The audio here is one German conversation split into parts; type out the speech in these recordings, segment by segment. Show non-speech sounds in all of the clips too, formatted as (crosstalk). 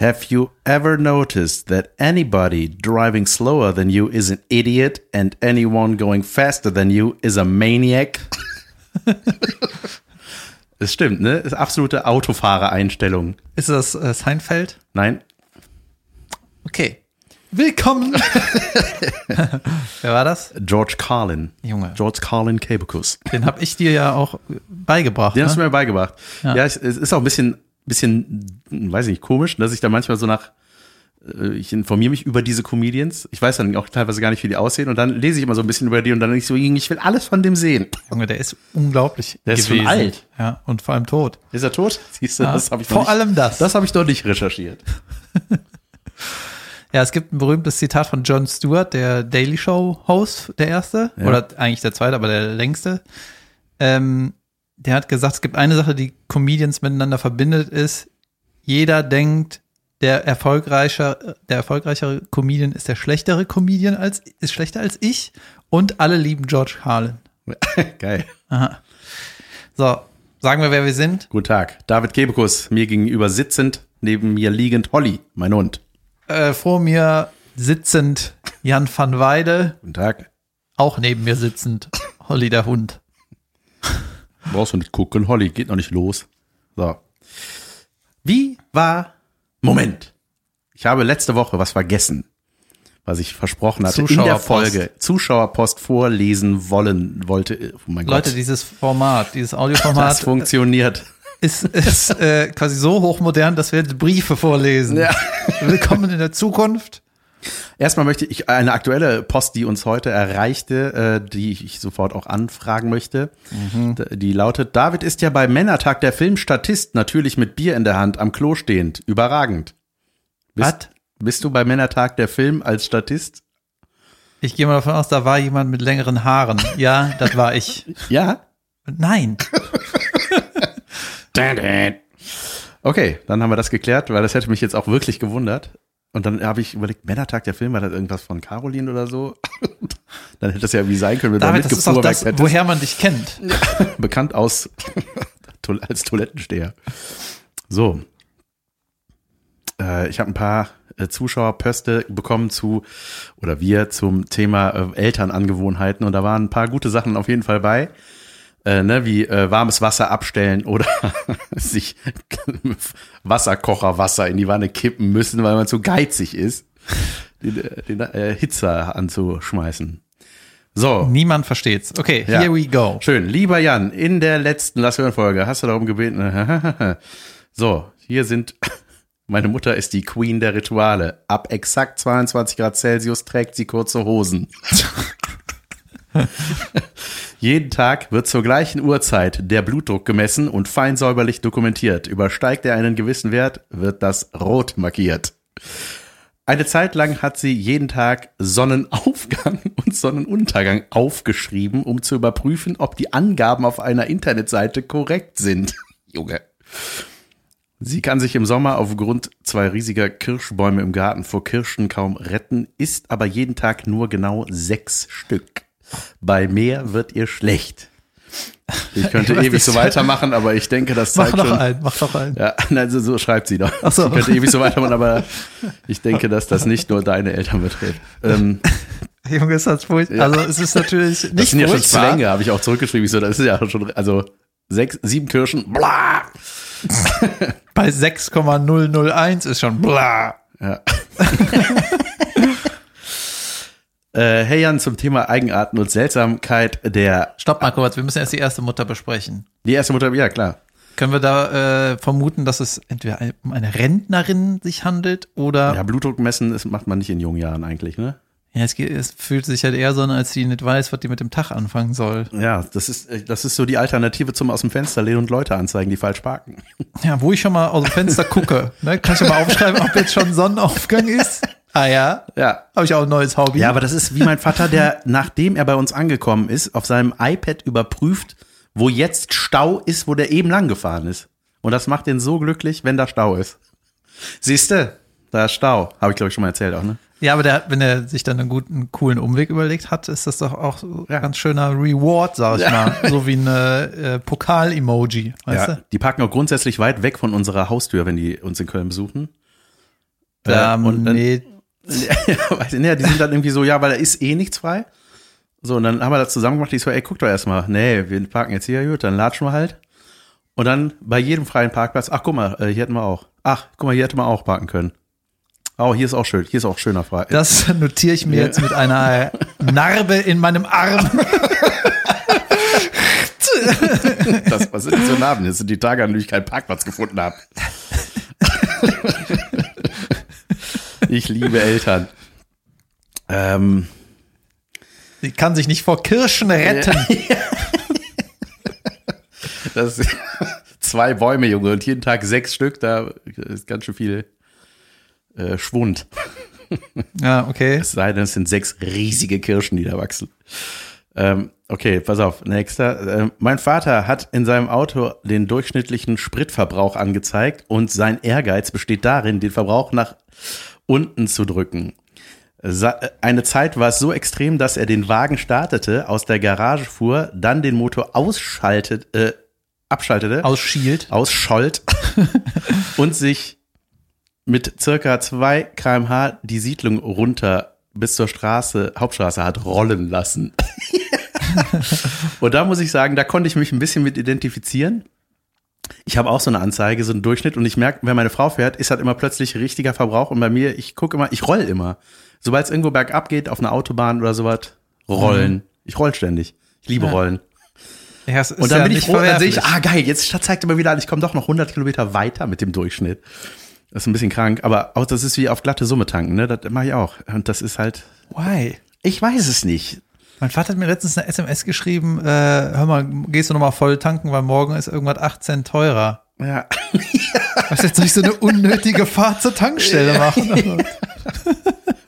Have you ever noticed that anybody driving slower than you is an idiot and anyone going faster than you is a maniac? (laughs) Es stimmt, ne? Das ist absolute Autofahrereinstellung. Ist das äh, Seinfeld? Nein, Okay. Willkommen. (laughs) Wer war das? George Carlin. Junge. George Carlin Cabacus. Den habe ich dir ja auch beigebracht. Den hast du ne? mir beigebracht. Ja, Ja. es, es ist auch ein bisschen, bisschen, weiß ich nicht, komisch, dass ich da manchmal so nach, äh, ich informiere mich über diese Comedians. Ich weiß dann auch teilweise gar nicht, wie die aussehen. Und dann lese ich immer so ein bisschen über die und dann denke ich so, ich will alles von dem sehen. Junge, der ist unglaublich Der ist schon alt. Ja, und vor allem tot. Ist er tot? (laughs) Siehst du, Ja, das habe ich vor nicht, allem das. Das habe ich doch nicht recherchiert. (laughs) Ja, es gibt ein berühmtes Zitat von Jon Stewart, der Daily Show Host, der erste, Ja. oder eigentlich der zweite, aber der längste. Ähm, der hat gesagt, es gibt eine Sache, die Comedians miteinander verbindet, ist, jeder denkt, der erfolgreiche, der erfolgreichere Comedian ist der schlechtere Comedian als, ist schlechter als ich und alle lieben George Carlin. (laughs) Geil. Aha. So, sagen wir, wer wir sind. Guten Tag. David Kebekus, mir gegenüber sitzend, neben mir liegend Holly, mein Hund. Äh, vor mir sitzend Jan van Weide, Guten Tag. auch neben mir sitzend Holly der Hund. Brauchst du nicht gucken, Holly, geht noch nicht los. So. Wie war. Moment. Ich habe letzte Woche was vergessen, was ich versprochen hatte in der Zuschauerpost. Folge. Zuschauerpost vorlesen wollen wollte. Oh mein Leute, Gott. dieses Format, dieses das Audioformat funktioniert. ist, ist äh, quasi so hochmodern, dass wir Briefe vorlesen. Ja. Willkommen in der Zukunft. Erstmal möchte ich eine aktuelle Post, die uns heute erreichte, äh, die ich sofort auch anfragen möchte. D- Die lautet, David ist ja bei Männertag der Filmstatist, natürlich mit Bier in der Hand, am Klo stehend. Überragend. Was? bist du bei Männertag der Film als Statist? Ich gehe mal davon aus, da war jemand mit längeren Haaren. Ja, das war ich. (laughs) Ja. Nein. (laughs) Okay, dann haben wir das geklärt, weil das hätte mich jetzt auch wirklich gewundert. Und dann habe ich überlegt, Männertag der Film, war das irgendwas von Caroline oder so? (laughs) dann hätte das ja wie sein können, wenn David, das ist auch das, hättest. woher man dich kennt. (laughs) bekannt aus (laughs) als Toilettensteher. So. Äh, ich habe ein paar äh, Zuschauerpöste bekommen zu, oder wir zum Thema äh, Elternangewohnheiten und da waren ein paar gute Sachen auf jeden Fall bei. Äh, ne, wie äh, warmes Wasser abstellen oder (laughs) sich Wasserkocherwasser in die Wanne kippen müssen, weil man zu geizig ist, den, äh, den äh, Hitzer anzuschmeißen. So. Niemand versteht's. Okay, Ja. here we go. Schön. Lieber Jan, in der letzten Lass hören Folge hast du darum gebeten. (laughs) so, hier sind, (laughs) meine Mutter ist die Queen der Rituale. Ab exakt 22 Grad Celsius trägt sie kurze Hosen. (laughs) Jeden Tag wird zur gleichen Uhrzeit der Blutdruck gemessen und fein säuberlich dokumentiert. Übersteigt er einen gewissen Wert, wird das rot markiert. Eine Zeit lang hat sie jeden Tag Sonnenaufgang (laughs) und Sonnenuntergang aufgeschrieben, um zu überprüfen, ob die Angaben auf einer Internetseite korrekt sind. (laughs) Junge. Sie kann sich im Sommer aufgrund zwei riesiger Kirschbäume im Garten vor Kirschen kaum retten, isst aber jeden Tag nur genau sechs Stück. Bei mehr wird ihr schlecht. Ich (laughs) könnte Ich ewig so weitermachen, aber ich denke, das Mach zeigt doch schon, ein, mach doch ein. ja, nein, so, so schreibt sie doch. Ach so. Ich könnte ewig so weitermachen, aber (laughs) ich denke, dass das nicht nur deine Eltern betrifft. Ähm, (laughs) Junge, ist das furchtbar. Also es ist natürlich das nicht sind ja schon. Zwänge, habe ich auch zurückgeschrieben. Ich so, das ist ja schon, also sechs, sieben Kirschen, bla. Bei 6,001 ist schon bla. Ja. Äh, hey Jan, zum Thema Eigenarten und Seltsamkeit der, Stopp mal kurz, wir müssen erst die erste Mutter besprechen. die erste Mutter, ja klar. Können wir da äh, vermuten, dass es entweder um eine Rentnerin sich handelt oder Ja, Blutdruck messen, das macht man nicht in jungen Jahren eigentlich, ne? Ja, es, geht, es fühlt sich halt eher so an, als die nicht weiß, was die mit dem Tag anfangen soll. Ja, das ist, äh, das ist so die Alternative zum aus dem Fenster lehnen und Leute anzeigen, die falsch parken. Ja, wo ich schon mal aus dem Fenster gucke, ne, kann ich ja mal aufschreiben, ob jetzt schon Sonnenaufgang ist. Ah ja, Ja, habe ich auch ein neues Hobby. Ja, aber das ist wie mein Vater, der, (laughs) nachdem er bei uns angekommen ist, auf seinem iPad überprüft, wo jetzt Stau ist, wo der eben lang gefahren ist. Und das macht ihn so glücklich, wenn da Stau ist. Siehste, da ist Stau. Habe ich, glaube ich, schon mal erzählt auch, ne? Ja, aber der, wenn er sich dann einen guten, coolen Umweg überlegt hat, ist das doch auch so Ja. ganz schöner Reward, sag ich mal. (laughs) So wie eine äh, Pokal-Emoji, weißt ja, du? die parken auch grundsätzlich weit weg von unserer Haustür, wenn die uns in Köln besuchen. Äh, und dann- Damit. Ja, (laughs) weiß ich nicht, die sind dann irgendwie so, ja, weil da ist eh nichts frei. So, und dann haben wir das zusammen gemacht. Ich so, ey, guck doch erstmal. Nee, wir parken jetzt hier, gut, dann latschen wir halt. Und dann bei jedem freien Parkplatz, ach, guck mal, äh, hier hätten wir auch. Ach, guck mal, hier hätte man auch parken können. Oh, hier ist auch schön, hier ist auch schöner frei. Das notiere ich mir jetzt mit einer Narbe in meinem Arm. (laughs) Das, das für Namen? Das sind die Tage, an denen ich keinen Parkplatz gefunden habe. (laughs) ich liebe Eltern. Ähm, Sie kann sich nicht vor Kirschen retten. (laughs) das ist zwei Bäume, Junge, und jeden Tag sechs Stück, da ist ganz schön viel äh, Schwund. Ja, (laughs) okay. Es sei denn, es sind sechs riesige Kirschen, die da wachsen. Ähm, okay, pass auf, nächster. Ähm, mein Vater hat in seinem Auto den durchschnittlichen Spritverbrauch angezeigt und sein Ehrgeiz besteht darin, den Verbrauch nach unten zu drücken. Äh, Eine Zeit war es so extrem, dass er den Wagen startete, aus der Garage fuhr, dann den Motor ausschaltet, äh, abschaltete Aus Shield. ausschollt (laughs) und sich mit circa 2 kmh die Siedlung runter bis zur Straße, Hauptstraße hat rollen lassen. (laughs) und da muss ich sagen, da konnte ich mich ein bisschen mit identifizieren. Ich habe auch so eine Anzeige, so einen Durchschnitt und ich merke, wenn meine Frau fährt, ist halt immer plötzlich richtiger Verbrauch und bei mir, ich gucke immer, ich roll immer. Sobald es irgendwo bergab geht, auf einer Autobahn oder sowas, rollen. Ich roll ständig. Ich liebe Ja. Rollen. Ja, Und dann ja bin ich froh, dann sehe ich, ah geil, jetzt zeigt er mir wieder an, ich komme doch noch 100 Kilometer weiter mit dem Durchschnitt. Das ist ein bisschen krank, aber auch das ist wie auf glatte Summe tanken, ne? Das mache ich auch. Und das ist halt, Why? ich weiß es nicht. Mein Vater hat mir letztens eine SMS geschrieben, äh, hör mal, gehst du nochmal voll tanken, weil morgen ist irgendwas 18 teurer. Ja. (laughs) Was jetzt ich so eine unnötige Fahrt zur Tankstelle machen?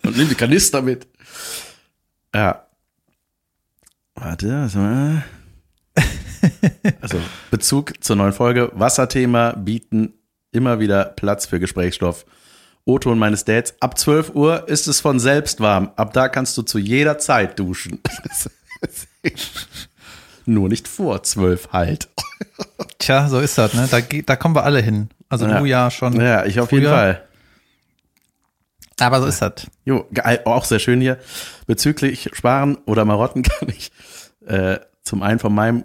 Und (laughs) nimm die Kanister mit. Ja. Warte, was mal. Also, Bezug zur neuen Folge. Wasserthema bieten immer wieder Platz für Gesprächsstoff. O-Ton meines Dads. Ab 12 Uhr ist es von selbst warm. Ab da kannst du zu jeder Zeit duschen. (laughs) Nur nicht vor 12 halt. Tja, so ist das, ne? Da, da kommen wir alle hin. Also Ja. du ja schon. Ja, ich auf jeden Früher. Fall. Aber so ist das. Jo, auch sehr schön hier. Bezüglich Sparen oder Marotten (laughs) kann ich äh, zum einen von meinem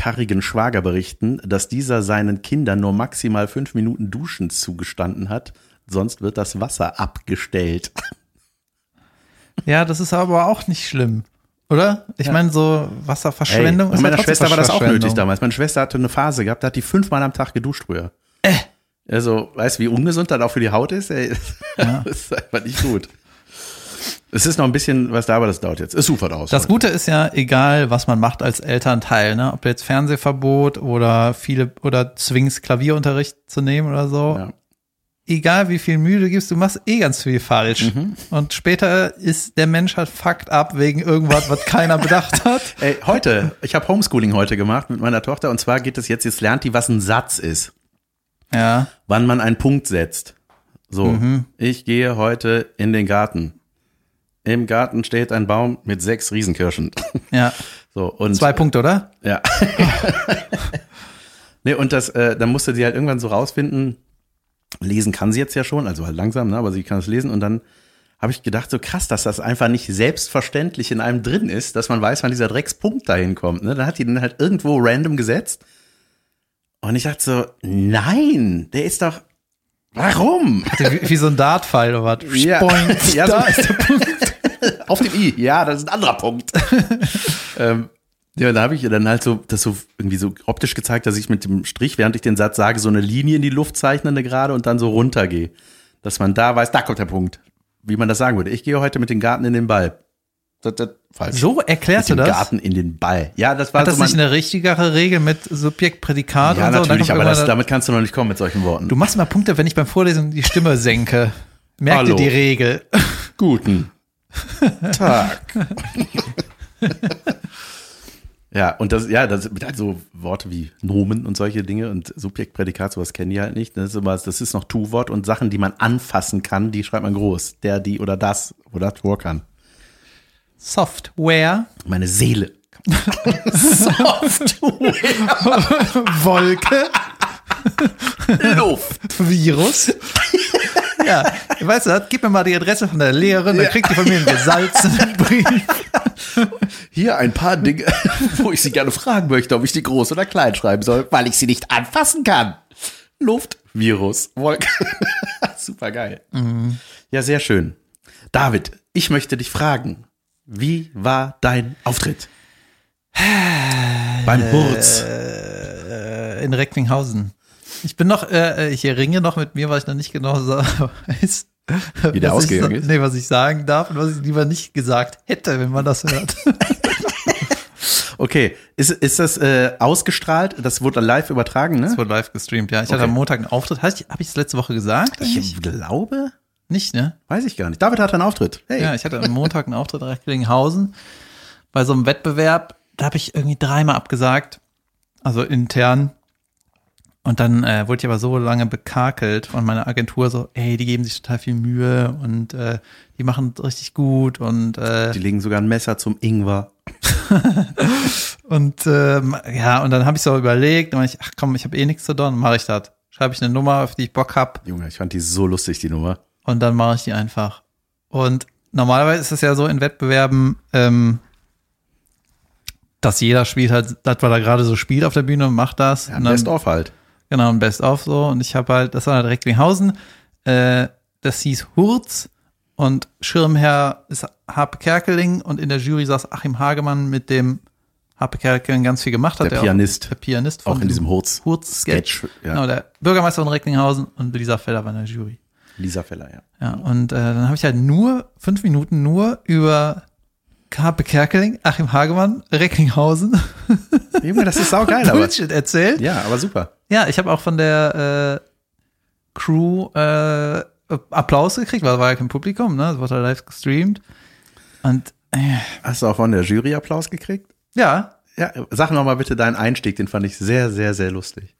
karrigen Schwager berichten, dass dieser seinen Kindern nur maximal fünf Minuten Duschen zugestanden hat. Sonst wird das Wasser abgestellt. (laughs) Ja, das ist aber auch nicht schlimm. Oder? Ich meine, so Wasserverschwendung Ey, ist ja meiner trotzdem Schwester war das auch nötig damals. Meine Schwester hatte eine Phase gehabt, da hat die fünfmal am Tag geduscht früher. Äh. Also, weißt du, wie ungesund das auch für die Haut ist? Ey, Ja. (laughs) das ist einfach nicht gut. Es ist noch ein bisschen was da, aber das dauert jetzt. Es ufert aus. Das Gute ist ja, egal was man macht als Elternteil, ne? Ob jetzt Fernsehverbot oder viele oder zwingst Klavierunterricht zu nehmen oder so. Ja. Egal wie viel Mühe du gibst, du machst eh ganz viel falsch. Mhm. Und später ist der Mensch halt fucked up wegen irgendwas, was keiner bedacht (laughs) hat. Ey, heute, ich habe Homeschooling heute gemacht mit meiner Tochter und zwar geht es jetzt, jetzt lernt die, was ein Satz ist, Ja. wann man einen Punkt setzt. So, ich gehe heute in den Garten. Im Garten steht ein Baum mit sechs Riesenkirschen. (laughs) Ja. (laughs) So, und Zwei Punkte, oder? Ja. (laughs) nee, und das, äh, dann musste sie halt irgendwann so rausfinden, lesen kann sie jetzt ja schon, also halt langsam, ne, aber sie kann es lesen und dann habe ich gedacht, so krass, dass das einfach nicht selbstverständlich in einem drin ist, dass man weiß, wann dieser Dreckspunkt dahin kommt. Ne? Dann hat die den halt irgendwo random gesetzt. Und ich dachte so, nein, der ist doch, warum? Wie, wie so ein Dartpfeil oder was. Ja. Spoink, Ja, so- da ist der Punkt. Auf dem I, ja, das ist ein anderer Punkt. (laughs) ähm, ja, da habe ich ihr dann halt so das so irgendwie so optisch gezeigt, dass ich mit dem Strich, während ich den Satz sage, so eine Linie in die Luft zeichne eine gerade und dann so runtergehe. Dass man da weiß, da kommt der Punkt. Wie man das sagen würde. Ich gehe heute mit dem Garten in den Ball. Das, das, falsch. So mit erklärst du dem das? Garten in den Ball. Ja, das war Hat das so nicht eine richtigere Regel mit Subjekt, Prädikat Ja, und so? Natürlich, aber das, damit kannst du noch nicht kommen mit solchen Worten. Du machst mal Punkte, wenn ich beim Vorlesen die Stimme senke. Merk dir Hallo. die Regel. Guten Tag. (laughs) ja, und das, ja, das mit halt so Worte wie Nomen und solche Dinge und Subjekt, Prädikat, sowas kennen die halt nicht. Das ist, immer, das ist noch Tu-Wort und Sachen, die man anfassen kann, die schreibt man groß. Der, die oder das oder Tor kann. Software, Meine Seele. (laughs) Wolke, (laughs) Luft. Virus. Ja, weißt du, gib mir mal die Adresse von der Lehrerin, dann kriegt die von mir einen gesalzenen (laughs) Brief. Hier ein paar Dinge, wo ich Sie gerne fragen möchte, ob ich die groß oder klein schreiben soll, weil ich sie nicht anfassen kann. Luft, Virus, Wolke. (laughs) Super geil. Ja, sehr schön. David, ich möchte dich fragen, wie war dein Auftritt? Beim Hurz. Äh, in Recklinghausen. Ich bin noch, äh, ich ringe noch mit mir, weil ich noch nicht genau (laughs) weiß. Wie der was ausgegangen ich, ist? Nee, was ich sagen darf und was ich lieber nicht gesagt hätte, wenn man das hört. (laughs) Okay, ist, ist das äh, ausgestrahlt? Das wurde live übertragen, ne? Das wurde live gestreamt, ja. Ich hatte Okay. am Montag einen Auftritt. Habe ich, hab ich das letzte Woche gesagt? eigentlich? Ich glaube, Nicht, ne? weiß ich gar nicht. David hat einen Auftritt. Hey. Ja, ich hatte am Montag einen Auftritt in Recklinghausen bei so einem Wettbewerb. Da habe ich irgendwie dreimal abgesagt, also intern. Und dann äh, wurde ich aber so lange bekakelt von meiner Agentur, so, ey, die geben sich total viel Mühe und äh, die machen richtig gut und äh, Die legen sogar ein Messer zum Ingwer. (laughs) und ähm, ja, und dann habe ich so überlegt, und ich, ach komm, ich habe eh nichts zu tun, mache ich das. Schreibe ich eine Nummer, auf die ich Bock hab Junge, ich fand die so lustig, die Nummer. und dann mache ich die einfach. Und normalerweise ist es ja so in Wettbewerben, ähm, dass jeder spielt halt, das, was er gerade so spielt auf der Bühne und macht das. Ja, und dann, Best of halt. Genau, ein Best-of so. Und ich habe halt, das war halt Recklinghausen. Äh, das hieß Hurz und Schirmherr ist Harpe Kerkeling und in der Jury saß Achim Hagemann, mit dem Harpe Kerkeling ganz viel gemacht hat. Der auch- Pianist. Der Pianist Auch in diesem Hurz. Hurz-Sketch. Sketch, ja. Genau, der Bürgermeister von Recklinghausen und Lisa Feller war in der Jury. Lisa Feller, ja. Ja, und äh, dann habe ich halt nur fünf Minuten nur über Harpe Kerkeling, Achim Hagemann, Recklinghausen, Junge, das ist saugeil, (laughs) aber. Bullshit erzählt. Ja, aber super. Ja, ich habe auch von der äh, Crew äh, Applaus gekriegt, weil war ja kein Publikum, ne? Das wurde halt live gestreamt. Und äh, Hast du auch von der Jury Applaus gekriegt? ja, Ja, sag noch mal bitte deinen Einstieg, den fand ich sehr, sehr, sehr lustig.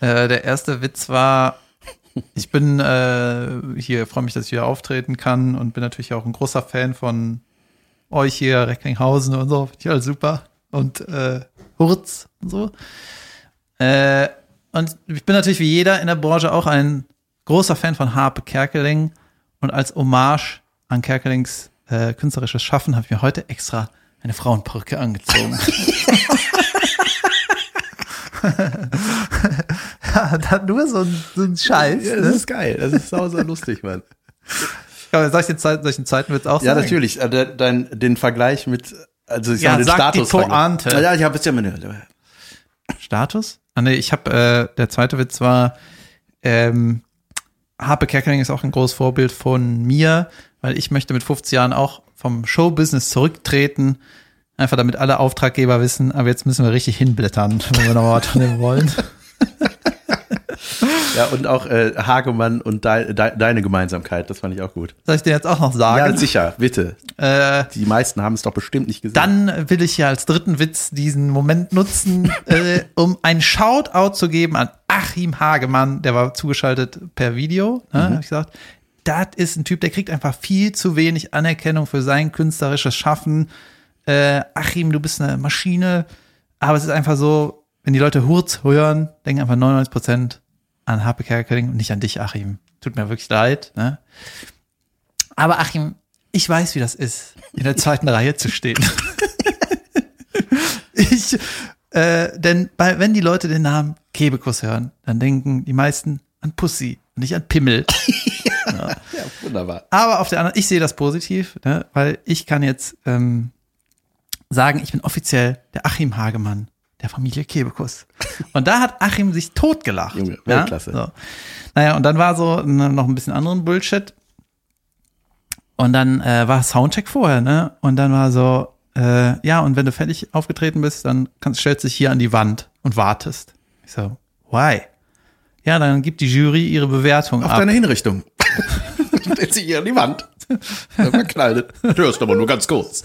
äh, der erste Witz war, ich bin äh, hier, freue mich, dass ich hier auftreten kann und bin natürlich auch ein großer Fan von euch hier, Recklinghausen und so, finde ich alles super. Und äh, Hurz und so. Äh, und ich bin natürlich wie jeder in der Branche auch ein großer Fan von Harpe Kerkeling. Und als Hommage an Kerkelings äh, künstlerisches Schaffen habe ich mir heute extra eine Frauenperücke angezogen. (laughs) (laughs) ja, dann nur so ein, so ein Scheiß. Ja, ne? das ist geil. Das ist sau, sau lustig, Mann. Ja, soll ich den Zeit, solchen Zeiten wird's auch Ja, sagen? natürlich. äh, de- Dein, den Vergleich mit, also ich Ja, sag den sag die Status. Pointe. Ja, ich habe jetzt ja meine. Status? Ah, nee, ich habe, äh, der zweite Witz war, ähm, Harpe Kerkeling ist auch ein großes Vorbild von mir, weil ich möchte mit 50 Jahren auch vom Showbusiness zurücktreten, einfach damit alle Auftraggeber wissen, aber jetzt müssen wir richtig hinblättern, wenn wir noch was dem wollen. (laughs) Ja, und auch äh, Hagemann und dei, dei, deine Gemeinsamkeit, das fand ich auch gut. Soll ich dir jetzt auch noch Ja, sagen? sicher, bitte. äh, Die meisten haben es doch bestimmt nicht gesehen. Dann will ich ja als dritten Witz diesen Moment nutzen, äh, um ein Shoutout zu geben an Achim Hagemann, der war zugeschaltet per Video. Ne, hab ich gesagt, das ist ein Typ, der kriegt einfach viel zu wenig Anerkennung für sein künstlerisches Schaffen. Äh, Achim, du bist eine Maschine. Aber es ist einfach so, wenn die Leute Hurz hören, denken einfach 99 Prozent an Harpe Kerkeling und nicht an dich, Achim. Tut mir wirklich leid. Ne? Aber Achim, ich weiß, wie das ist, in der zweiten (laughs) Reihe zu stehen. (laughs) ich, äh, denn bei, wenn die Leute den Namen Kebekus hören, dann denken die meisten an Pussy und nicht an Pimmel. (laughs) ja, wunderbar. Aber auf der anderen, ich sehe das positiv, ne, weil ich kann jetzt ähm, sagen, ich bin offiziell der Achim Hagemann der Familie Kebekus. Und da hat Achim sich totgelacht. Junge, Weltklasse. Ja, so. Naja, und dann war so ne, noch ein bisschen anderen Bullshit. Und dann äh, war Soundcheck vorher, ne? Und dann war so, äh, ja, und wenn du fertig aufgetreten bist, dann kannst, stellst du dich hier an die Wand und wartest. Ich so, why? Ja, dann gibt die Jury ihre Bewertung Auf ab. deine Hinrichtung. (laughs) Stellt sich hier an die Wand. Verkleidet. Du hörst aber nur ganz kurz.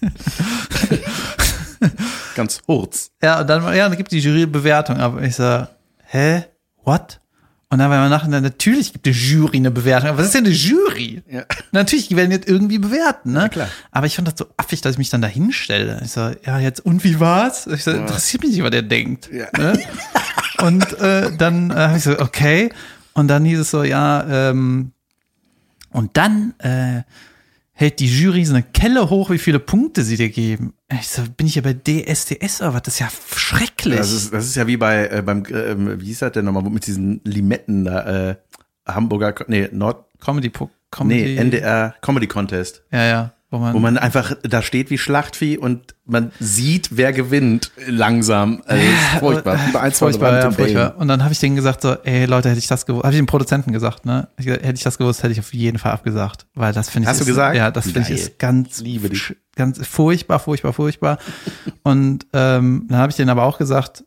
(laughs) ganz kurz. Ja, und dann, ja, dann gibt die Jury Bewertung ab. Ich so, hä? What? Und dann war man nachher, natürlich gibt die Jury eine Bewertung. Aber was ist denn eine Jury? Ja. Natürlich, die werden jetzt irgendwie bewerten, ne? klar. Aber ich fand das so affig, dass ich mich dann da hinstelle. Ich so, ja, jetzt, und wie war's? Ich so, interessiert mich nicht, was der denkt. Ja. Ne? (laughs) Und äh, dann äh, habe ich so, okay. Und dann hieß es so, ja, ähm, und dann äh, hält die Jury so eine Kelle hoch, wie viele Punkte sie dir geben. Ich so, bin ich ja bei DSDS oder was? Das ist ja schrecklich. Das ist, das ist ja wie bei äh, beim, äh, wie hieß das denn nochmal, mit diesen Limetten da, äh, Hamburger, nee, Nord, Comedy, Comedy. nee, NDR Comedy Contest. Ja, ja. Wo man, Wo man einfach da steht wie Schlachtvieh und man sieht, wer gewinnt langsam. Also, furchtbar. Äh, furchtbar, ja, furchtbar. Und dann habe ich denen gesagt so, ey Leute, hätte ich das gewusst, habe ich dem Produzenten gesagt, ne? Hätte ich das gewusst, hätte ich auf jeden Fall abgesagt, weil das finde ich Hast du ist, gesagt? Ja, das finde ich ist ganz Liebe dich. ganz furchtbar, furchtbar, furchtbar. Und ähm, dann habe ich denen aber auch gesagt,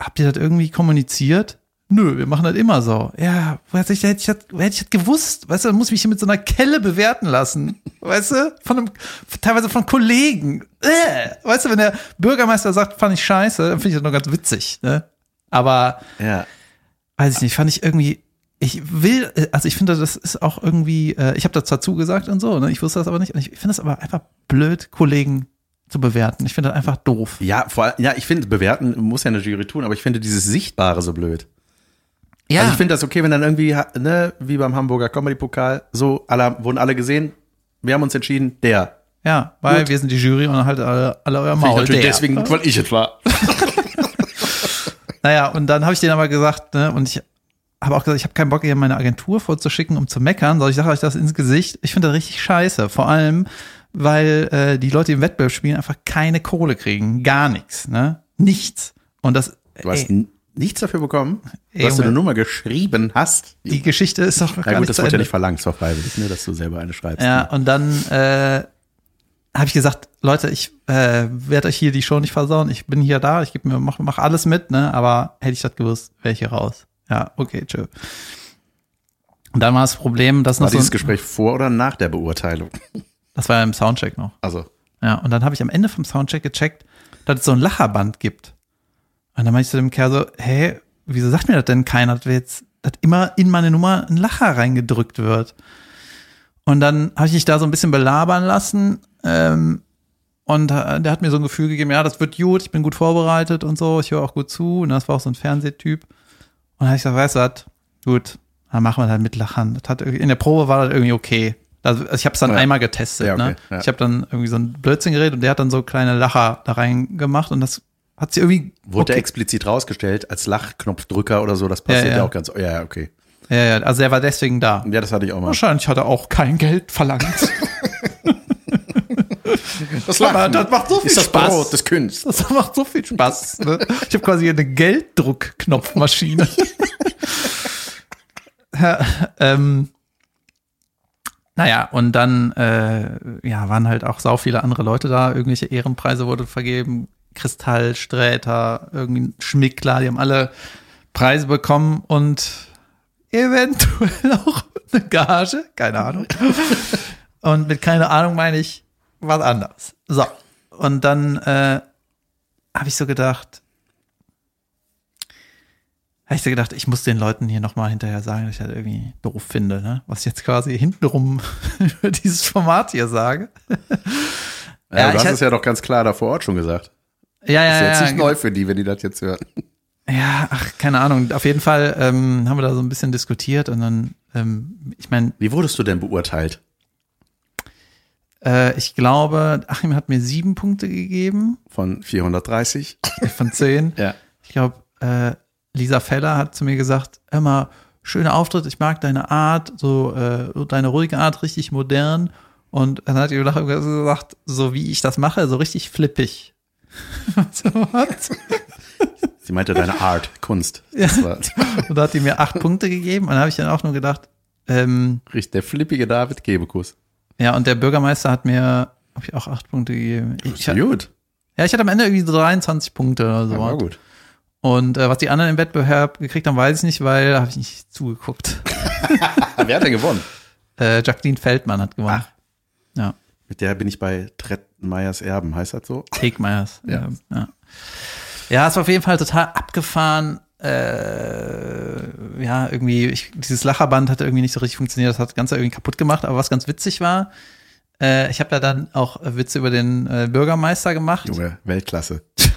habt ihr das irgendwie kommuniziert? Nö, wir machen das immer so. Ja, hätte ich, hätte ich, das, hätte ich das gewusst? Weißt du, dann muss ich mich hier mit so einer Kelle bewerten lassen. Weißt du? Von einem, teilweise von Kollegen. Äh, weißt du, wenn der Bürgermeister sagt, fand ich scheiße, dann finde ich das nur ganz witzig. Ne? Aber Ja. weiß ich nicht, fand ich irgendwie, ich will, also ich finde, das ist auch irgendwie, äh, ich habe das zwar zugesagt und so, ne? ich wusste das aber nicht. Und ich finde es aber einfach blöd, Kollegen zu bewerten. Ich finde das einfach doof. Ja, vor allem, ja, ich finde, bewerten muss ja eine Jury tun, aber ich finde dieses Sichtbare so blöd. Ja, Also ich finde das okay, wenn dann irgendwie, ne, wie beim Hamburger Comedy-Pokal, so, alle, wurden alle gesehen, wir haben uns entschieden, der. ja, weil Gut. wir sind die Jury und halt alle, alle euer Maul. der. deswegen weil ich es war. (laughs) Naja, und dann habe ich denen aber gesagt, ne, und ich habe auch gesagt, ich habe keinen Bock, hier meine Agentur vorzuschicken, um zu meckern, sondern ich sage euch das ins Gesicht. Ich finde das richtig scheiße. Vor allem, weil äh, die Leute, die im Wettbewerb spielen, einfach keine Kohle kriegen. Gar nichts, ne? Nichts. Und das, Du hast ey, nichts dafür bekommen, Ey, dass du eine Nummer geschrieben hast. die Geschichte ist doch gar Ja gut, nicht das wird ja nicht verlangt, es war freiwillig, ne, dass du selber eine schreibst. Ja, und dann äh, habe ich gesagt, Leute, ich äh, werde euch hier die Show nicht versauen. Ich bin hier da, ich gebe mir, mach, mach alles mit, ne? Aber hätte ich das gewusst, wäre ich hier raus. Ja, okay, tschö. Und dann war das Problem, dass War noch so, dieses Gespräch vor oder nach der Beurteilung? das war ja im Soundcheck noch. Also, Ja, und dann habe ich am Ende vom Soundcheck gecheckt, dass es so ein Lacherband gibt. Und dann meinte ich zu dem Kerl so, hä, wieso sagt mir das denn keiner, dass jetzt, dass immer in meine Nummer ein Lacher reingedrückt wird? Und dann habe ich mich da so ein bisschen belabern lassen, ähm, und äh, der hat mir so ein Gefühl gegeben, ja, das wird gut, ich bin gut vorbereitet und so, ich höre auch gut zu. Und das war auch so ein Fernsehtyp. Und dann habe ich gesagt, weißt du was, gut, dann machen wir das mit Lachern. Das hat, in der Probe war das irgendwie okay. Also ich habe es dann Ja. einmal getestet. Ja, okay, ne? ja. Ich habe dann irgendwie so ein Blödsinn geredet und der hat dann so kleine Lacher da rein gemacht und das hat sie irgendwie wurde okay. explizit rausgestellt als Lachknopfdrücker oder so, das passiert Ja, ja, ja. auch ganz, ja, ja, okay. ja, ja, also er war deswegen da. Ja, das hatte ich auch mal. Wahrscheinlich hat er auch kein Geld verlangt. (laughs) Das Aber das macht so viel ist das Spaß. Brot des Künstlers. Das macht so viel Spaß. Ne? Ich habe quasi eine Gelddruckknopfmaschine. (laughs) ja, ähm, naja, und dann äh, ja, waren halt auch sau viele andere Leute da. Irgendwelche Ehrenpreise wurden vergeben. Kristall, Sträter, irgendwie Schmickler, die haben alle Preise bekommen und eventuell (laughs) auch eine Gage, keine Ahnung. (laughs) Und mit keine Ahnung meine ich was anderes. So, und dann äh, habe ich so gedacht, habe ich so gedacht, ich muss den Leuten hier nochmal hinterher sagen, dass ich das irgendwie doof finde, ne? Was ich jetzt quasi hintenrum (laughs) über dieses Format hier sage. Ja, Ja, du hast es ja doch ganz klar da vor Ort schon gesagt. Ja, ja, Das ist jetzt ja, nicht neu für die, wenn die das jetzt hören. ja, ach, keine Ahnung. Auf jeden Fall ähm, haben wir da so ein bisschen diskutiert und dann, ähm, ich meine, Wie wurdest du denn beurteilt? äh, ich glaube, Achim hat mir sieben Punkte gegeben Von 430? von zehn. (laughs) Ja. Ich glaube, äh, Lisa Feller hat zu mir gesagt, immer schöner Auftritt, ich mag deine Art, so äh, deine ruhige Art, richtig modern. Und dann hat nachher gesagt, so wie ich das mache, so richtig flippig. So, (laughs) what? Sie meinte deine Art, Kunst. Ja. (laughs) Und da hat die mir acht Punkte gegeben. Und dann habe ich dann auch nur gedacht, ähm, richtig, der flippige David Gebekuss. ja, und der Bürgermeister hat mir hab ich auch acht Punkte gegeben. Ich, Ja, gut. ja, ich hatte am Ende irgendwie so 23 Punkte oder so. Ja, war gut. Und äh, was die anderen im Wettbewerb gekriegt haben, weiß ich nicht, weil da habe ich nicht zugeguckt. (laughs) Wer hat denn gewonnen? Äh, Jacqueline Feldmann hat gewonnen. Ach. Ja, Mit der bin ich bei Trettmeyers Erben, heißt das so? Tegmeyers. (laughs) Ja. Ja. ja. Ja, es war auf jeden Fall total abgefahren. Äh, ja, irgendwie, ich, dieses Lacherband hat irgendwie nicht so richtig funktioniert. Das hat das Ganze irgendwie kaputt gemacht. Aber was ganz witzig war, äh, ich habe da dann auch Witze über den äh, Bürgermeister gemacht. Junge, Weltklasse. (laughs)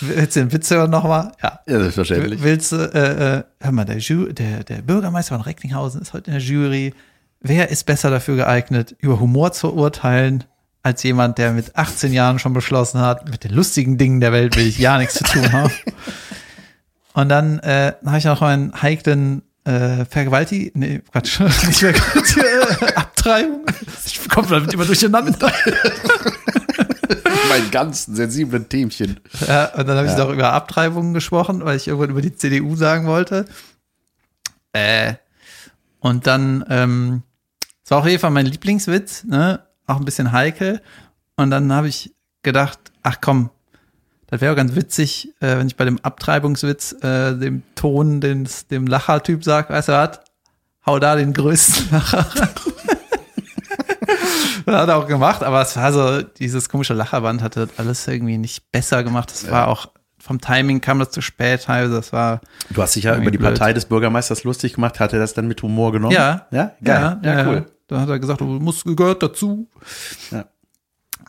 Willst du den Witz hören nochmal? Ja. Ja, selbstverständlich. Willst du, äh, äh, hör mal, der, Ju der, der Bürgermeister von Recklinghausen ist heute in der Jury. Wer ist besser dafür geeignet, über Humor zu urteilen, als jemand, der mit 18 Jahren schon beschlossen hat, mit den lustigen Dingen der Welt will ich ja nichts zu tun haben. (laughs) Und dann äh, habe ich noch einen heiklen äh, Vergewaltig, nee, Quatsch, (laughs) nicht Vergewaltig, äh, Abtreibung. Ich komme damit immer durcheinander. (laughs) Mein ganz sensiblen Themchen. Ja, und dann habe ich Ja. noch über Abtreibungen gesprochen, weil ich irgendwann über die CDU sagen wollte. Äh, und dann, ähm, war auf jeden Fall mein Lieblingswitz, ne? Auch ein bisschen heikel. Und dann habe ich gedacht, ach komm, das wäre ganz witzig, äh, wenn ich bei dem Abtreibungswitz äh, dem Ton, den, dem Lachertyp sag, weißt du was? Hau da den größten (laughs) Lacher. Das (laughs) hat er auch gemacht, aber es war so, dieses komische Lacherband hatte das alles irgendwie nicht besser gemacht. Das war auch, vom Timing kam das zu spät teilweise, das war, Du hast dich ja über die blöd. Partei des Bürgermeisters lustig gemacht. Hat er das dann mit Humor genommen? ja. Ja? Geil. Ja, cool. Da hat er gesagt, du musst gehört dazu. Ja.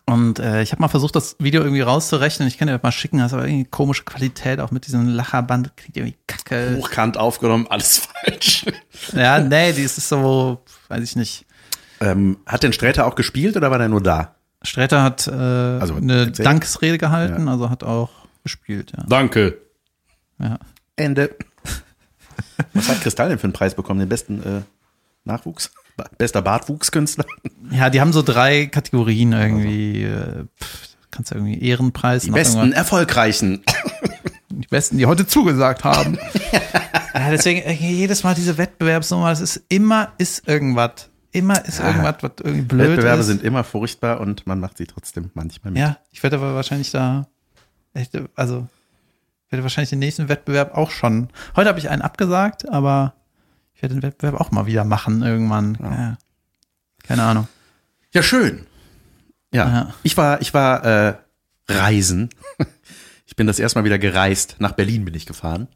Und äh, ich habe mal versucht, das Video irgendwie rauszurechnen. Ich kann dir das mal schicken, das ist aber irgendwie komische Qualität, auch mit diesem Lacherband, klingt irgendwie kacke. Hochkant aufgenommen, alles (laughs) falsch. Ja, nee, die ist so, weiß ich nicht. ähm, hat denn Sträter auch gespielt oder war der nur da? Sträter hat äh, eine erzähl. Dankesrede gehalten, also hat auch gespielt, ja. Danke. ja. Ende. (laughs) Was hat Kristall denn für einen Preis bekommen? Den besten äh, Nachwuchs? Bester Bartwuchskünstler? (laughs) Ja, die haben so drei Kategorien irgendwie. Äh, pff, kannst du irgendwie Ehrenpreis. Die besten, irgendwas- erfolgreichen. (laughs) die besten, die heute zugesagt haben. ja, deswegen äh, jedes Mal diese Wettbewerbsnummer, es ist immer ist irgendwas. Immer ist irgendwas, was irgendwie blöd Wettbewerbe ist. sind immer furchtbar und man macht sie trotzdem manchmal mit. ja, ich werde aber wahrscheinlich da, echt, also ich werde wahrscheinlich den nächsten Wettbewerb auch schon. Heute habe ich einen abgesagt, aber ich werde den Wettbewerb auch mal wieder machen irgendwann. Ja. Keine Ahnung. Ja, schön. Ja. Ja. Ich war, ich war äh, reisen. Ich bin das erste Mal wieder gereist. Nach Berlin bin ich gefahren.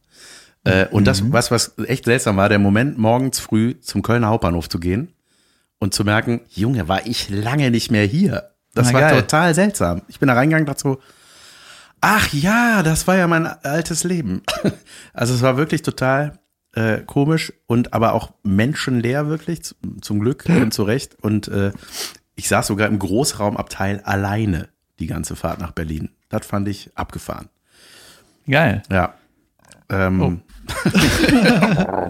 Äh, und das, was, was echt seltsam war, der Moment, morgens früh zum Kölner Hauptbahnhof zu gehen und zu merken, Junge, war ich lange nicht mehr hier. Das Na, war geil. total seltsam. Ich bin da reingegangen und dachte so, ach ja, das war ja mein altes Leben. (laughs) Also es war wirklich total äh, komisch und aber auch menschenleer wirklich, zum Glück (laughs) und zu Recht. Und äh, ich saß sogar im Großraumabteil alleine die ganze Fahrt nach Berlin. Das fand ich abgefahren. Geil. Ja. Ähm, (laughs)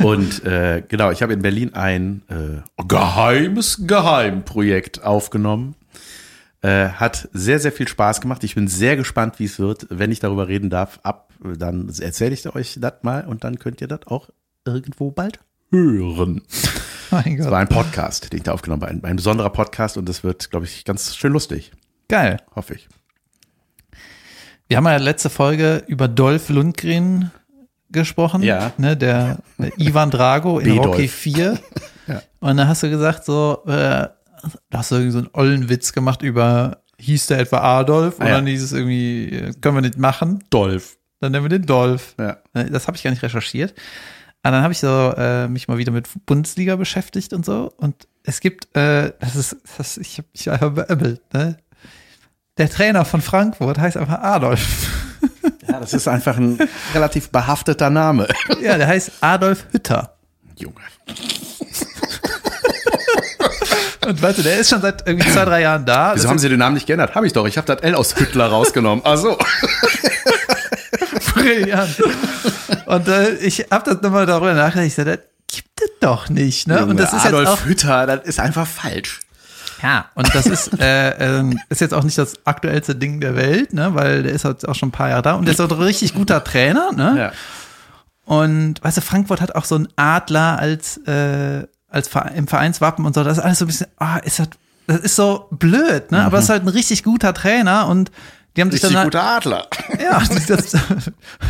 und äh, genau, ich habe in Berlin ein äh, geheimes Geheimprojekt aufgenommen. Äh, hat sehr, sehr viel Spaß gemacht. Ich bin sehr gespannt, wie es wird. Wenn ich darüber reden darf, ab, dann erzähle ich euch das mal und dann könnt ihr das auch irgendwo bald hören. Mein Es Gott. war ein Podcast, den ich da aufgenommen habe. Ein, ein besonderer Podcast und das wird, glaube ich, ganz schön lustig. Geil. Hoffe ich. Wir haben ja letzte Folge über Dolph Lundgren gesprochen. Ja. Ne, der, der Ivan Drago in. Rocky 4. (laughs) Und da hast du gesagt, so, äh, da hast du irgendwie so einen ollen Witz gemacht über, hieß der etwa Adolf? Und Ah, ja. dann hieß es irgendwie, äh, können wir nicht machen. Dolph. Dann nennen wir den Dolph. Ja. Äh, Das habe ich gar nicht recherchiert. Aber dann habe ich so äh, mich mal wieder mit Bundesliga beschäftigt und so. Und es gibt, äh, das ist, das, ich habe mich einfach beömmelt, ne? Der Trainer von Frankfurt heißt einfach Adolf. (laughs) Ja, das ist einfach ein relativ behafteter Name. Ja, der heißt Adolf Hütter. Junge. Und weißt du, der ist schon seit irgendwie zwei, drei Jahren da. Wieso Das haben Sie den Namen nicht geändert? Habe ich doch. Ich habe das L aus Hüttler rausgenommen. Ach so. (laughs) brillant. Und äh, ich habe das nochmal darüber nachgedacht. Ich so, das gibt es doch nicht, ne? Und das ist Adolf jetzt auch, Hütter, das ist einfach falsch. ja, und das ist, äh, ähm, ist jetzt auch nicht das aktuellste Ding der Welt, ne? Weil der ist jetzt auch schon ein paar Jahre da und der ist auch ein richtig guter Trainer, ne? Ja. Und weißt du, Frankfurt hat auch so einen Adler als, äh, als im Vereinswappen und so. Das ist alles so ein bisschen, ah, ist das, das ist so blöd, ne? Aber es ist halt ein richtig guter Trainer und die haben sich Richtig dann halt, guter Adler. ja, (laughs) das,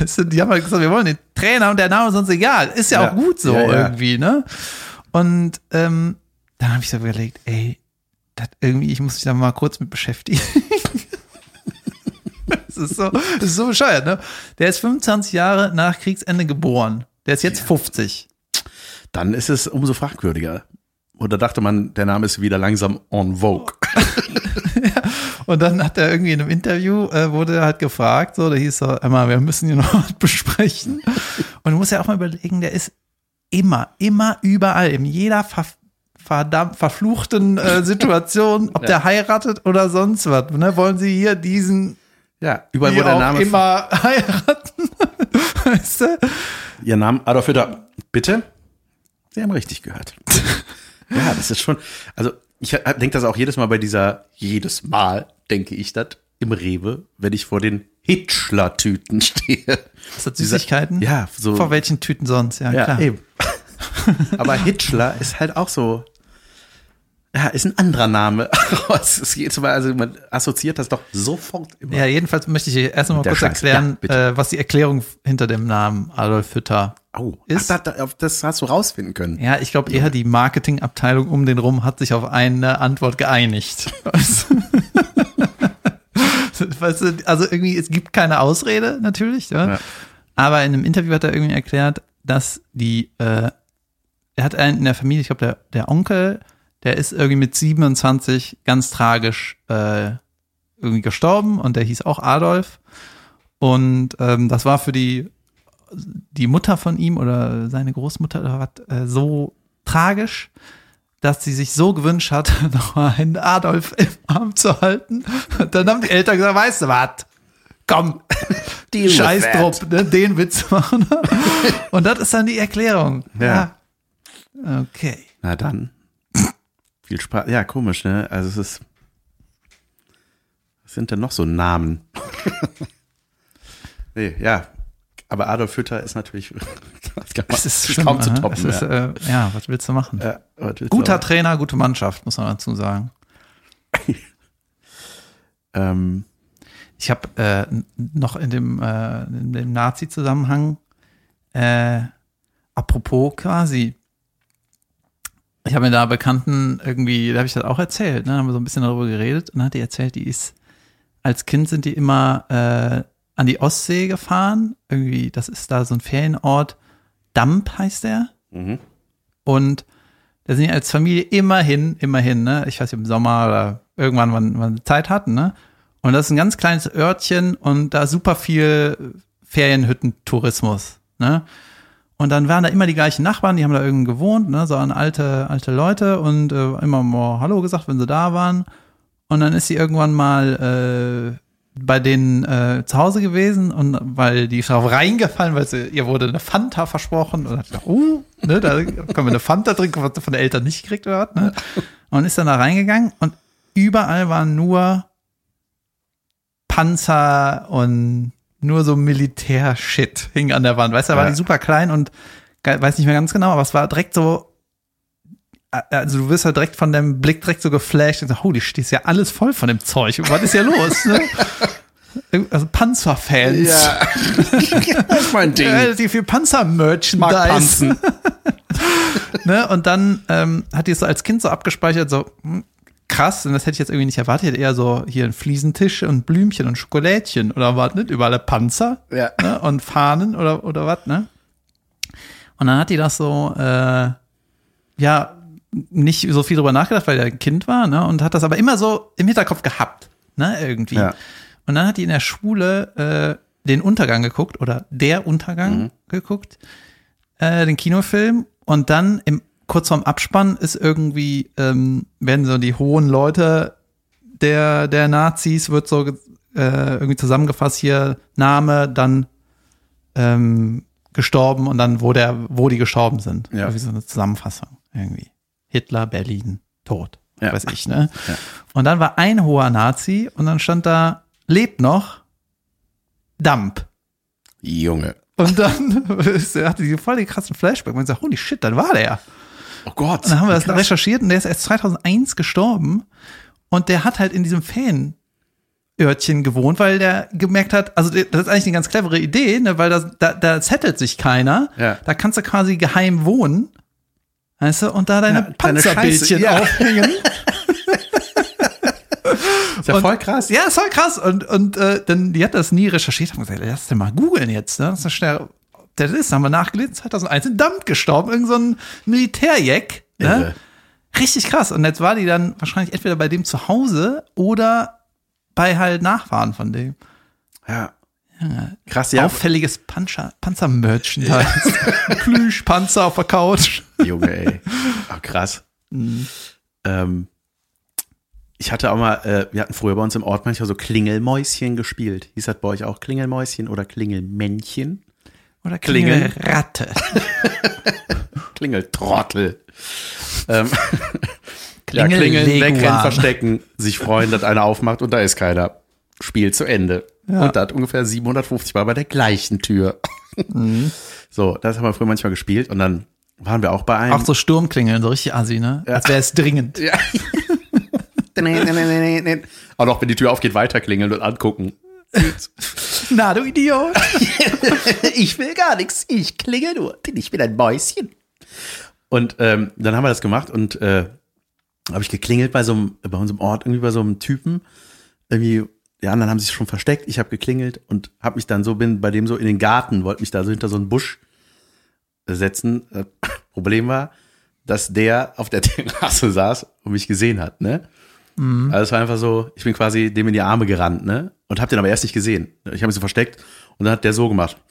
weißt du, die haben halt gesagt, wir wollen den Trainer und der Name ist uns egal. Ist ja, Ja. auch gut so Ja, ja. irgendwie, ne? Und ähm, dann habe ich so überlegt, ey, das irgendwie, ich muss mich da mal kurz mit beschäftigen. (laughs) das ist so, das ist so bescheuert, ne? Der ist 25 Jahre nach Kriegsende geboren. Der ist jetzt 50. Dann ist es umso fragwürdiger. Oder dachte man, der Name ist wieder langsam en vogue. (laughs) Und dann hat er irgendwie in einem Interview, äh, wurde er halt gefragt, so, da hieß so, Emma, wir müssen hier (laughs) noch was besprechen. Und du musst ja auch mal überlegen, der ist immer, immer überall, in jeder ver verdammt verfluchten äh, (laughs) Situation, ob Ja. der heiratet oder sonst was. Ne? Wollen sie hier diesen Ja, überall, wo der Name. immer heiraten? weißt du? Ihr Name Adolf Hitler. Bitte? Sie haben richtig gehört. (laughs) ja, das ist schon. Also, ich denke das auch jedes Mal bei dieser, jedes Mal denke ich das im Rewe, wenn ich vor den Hitler-Tüten stehe. Was hat Süßigkeiten? Ja, so. Vor welchen Tüten sonst? Ja, ja, klar. eben. (laughs) Aber Hitler ist halt auch so. Ja, ist ein anderer Name. (laughs) Es ist jedes Mal, also man assoziiert das doch sofort immer. Ja, jedenfalls möchte ich erst noch mal kurz Scheiß. erklären, Ja, äh, was die Erklärung hinter dem Namen Adolf Hitler Oh, Ist- Ach, da, das hast du rausfinden können. Ja, ich glaube eher die Marketingabteilung um den rum hat sich auf eine Antwort geeinigt. (laughs) weißt du, also irgendwie, es gibt keine Ausrede, natürlich, ja. Ja. Aber in einem Interview hat er irgendwie erklärt, dass die, äh, er hat einen in der Familie, ich glaube, der, der Onkel, der ist irgendwie mit 27 ganz tragisch äh, irgendwie gestorben und der hieß auch Adolf. Und ähm, das war für die, die Mutter von ihm oder seine Großmutter oder was äh, so tragisch, dass sie sich so gewünscht hat, (laughs) noch mal einen Adolf im Arm zu halten. Und dann haben die Eltern gesagt, weißt du was? Komm, (laughs) Deal with scheiß that. drauf, ne, den Witz machen. (laughs) Und das ist dann die Erklärung. Ja. ja. Okay. Na dann. Viel Spaß. Ja, komisch, ne? Also es ist. Was sind denn noch so Namen? nee, ja. Aber Adolf Hitler ist natürlich. (laughs) das man- ist schlimm, kaum zu toppen. Ist, ja. äh, ja, was willst du machen? Ja, willst du Guter auch? Trainer, gute Mannschaft, muss man dazu sagen. (laughs) Ähm, Ich habe äh, noch in dem, äh, dem Nazi-Zusammenhang, äh, apropos quasi, ich habe mir da Bekannten irgendwie, da habe ich das auch erzählt, ne, haben wir so ein bisschen darüber geredet und dann hat die erzählt, die ist, als Kind sind die immer äh, an die Ostsee gefahren, irgendwie, das ist da so ein Ferienort, Damp heißt der, mhm. und da sind die als Familie immerhin, immerhin, ne? Ich weiß nicht, im Sommer oder irgendwann, wann sie Zeit hatten, ne? Und das ist ein ganz kleines Örtchen und da super viel Ferienhüttentourismus, ne? Und dann waren da immer die gleichen Nachbarn, die haben da irgendwie gewohnt, ne? So an alte, alte Leute und äh, immer mal Hallo gesagt, wenn sie da waren. Und dann ist sie irgendwann mal äh, bei denen äh, zu Hause gewesen und weil die ist darauf reingefallen, weil sie, ihr wurde eine Fanta versprochen und hat gesagt, uh, ne, da können wir eine Fanta trinken, was sie von den Eltern nicht gekriegt oder was, ne? Und ist dann da reingegangen und überall waren nur Panzer und nur so Militär-Shit hing an der Wand. Weißt du, da war Ja. die super klein und weiß nicht mehr ganz genau, aber es war direkt so, also du wirst halt direkt von dem Blick direkt so geflasht und so, holy shit, ist ja alles voll von dem Zeug. Was ist ja los, ne? (laughs) Also Panzerfans. Ja. das ist mein Ding. Relativ viel Panzer-Merchandise. (laughs) Ne? Und dann ähm, hat die es so als Kind so abgespeichert, so hm, krass, und das hätte ich jetzt irgendwie nicht erwartet, Ich hätte eher so hier ein Fliesentisch und Blümchen und Schokolädchen oder was, nicht? Überall Panzer Ja. ne? und Fahnen oder, oder was, ne? Und dann hat die das so, äh, ja, nicht so viel drüber nachgedacht, weil er ein Kind war, ne? Und hat das aber immer so im Hinterkopf gehabt, ne? Irgendwie. Ja. Und dann hat die in der Schule äh, den Untergang geguckt oder der Untergang geguckt, äh, den Kinofilm. Und dann im kurz vorm Abspann ist irgendwie, ähm, werden so die hohen Leute der, der Nazis, wird so äh, irgendwie zusammengefasst hier, Name, dann ähm, gestorben und dann, wo der, wo die gestorben sind. Ja. Irgendwie so eine Zusammenfassung irgendwie. Hitler, Berlin, tot. Ja. Weiß ich, ne? Ja. Und dann war ein hoher Nazi und dann stand da, lebt noch, Dump. Junge. Und dann (laughs) hatte die voll den krassen Flashback. Man sagt, holy shit, dann war der. Oh Gott. Und dann haben wir das Krass. recherchiert und der ist erst 2001 gestorben und der hat halt in diesem Fanörtchen gewohnt, weil der gemerkt hat, also das ist eigentlich eine ganz clevere Idee, ne, weil das, da, da zettelt sich keiner. Ja. Da kannst du quasi geheim wohnen. Weißt du, und da deine Ja, deine Panzerbildchen Scheiße, ja. aufhängen. (laughs) Ist ja voll krass. Ja, ist voll krass. Und, und äh, dann, die hat das nie recherchiert. Haben gesagt, lass den mal googeln jetzt. Ne? Das ist schnell. Der ist, haben wir nachgelesen, 2001 in Dampf gestorben. Irgend so ein Militärjack. Ne? Richtig krass. Und jetzt war die dann wahrscheinlich entweder bei dem zu Hause oder bei halt Nachfahren von dem. Ja. Krass, ja. Auffälliges Panzer, Panzer-Merchandise. (laughs) Plüschpanzer auf der Couch. Junge, ey. Oh, (laughs) krass. Ähm, ich hatte auch mal, äh, wir hatten früher bei uns im Ort manchmal so Klingelmäuschen gespielt. Hieß das bei euch auch Klingelmäuschen oder Klingelmännchen? Oder Klingeln. Klingelratte. (laughs) Klingeltrottel. ähm, ja, Klingel- klingeln, Leguan. wegrennen, verstecken, sich freuen, dass einer aufmacht und da ist keiner. Spiel zu Ende. Ja. Und das ungefähr 750 Mal bei der gleichen Tür. Mhm. (laughs) So, das haben wir früher manchmal gespielt und dann waren wir auch bei einem. Auch so Sturmklingeln, so richtig assi, ne? Als wäre es dringend. Ja. (laughs) Auch noch, wenn die Tür aufgeht, weiter klingeln und angucken. (laughs) Na, du Idiot. ich will gar nichts, ich klingel nur, denn ich bin ein Mäuschen. Und ähm, dann haben wir das gemacht und äh, habe ich geklingelt bei so einem, bei unserem Ort, irgendwie bei so einem Typen. Irgendwie, die anderen haben sich schon versteckt, ich habe geklingelt und habe mich dann so, bin bei dem so in den Garten, wollte mich da so hinter so einen Busch setzen. (laughs) Problem war, dass der auf der (laughs) Terrasse saß und mich gesehen hat, ne? Also es war einfach so, ich bin quasi dem in die Arme gerannt, ne? Und hab den aber erst nicht gesehen. Ich habe mich so versteckt und dann hat der so gemacht. (laughs)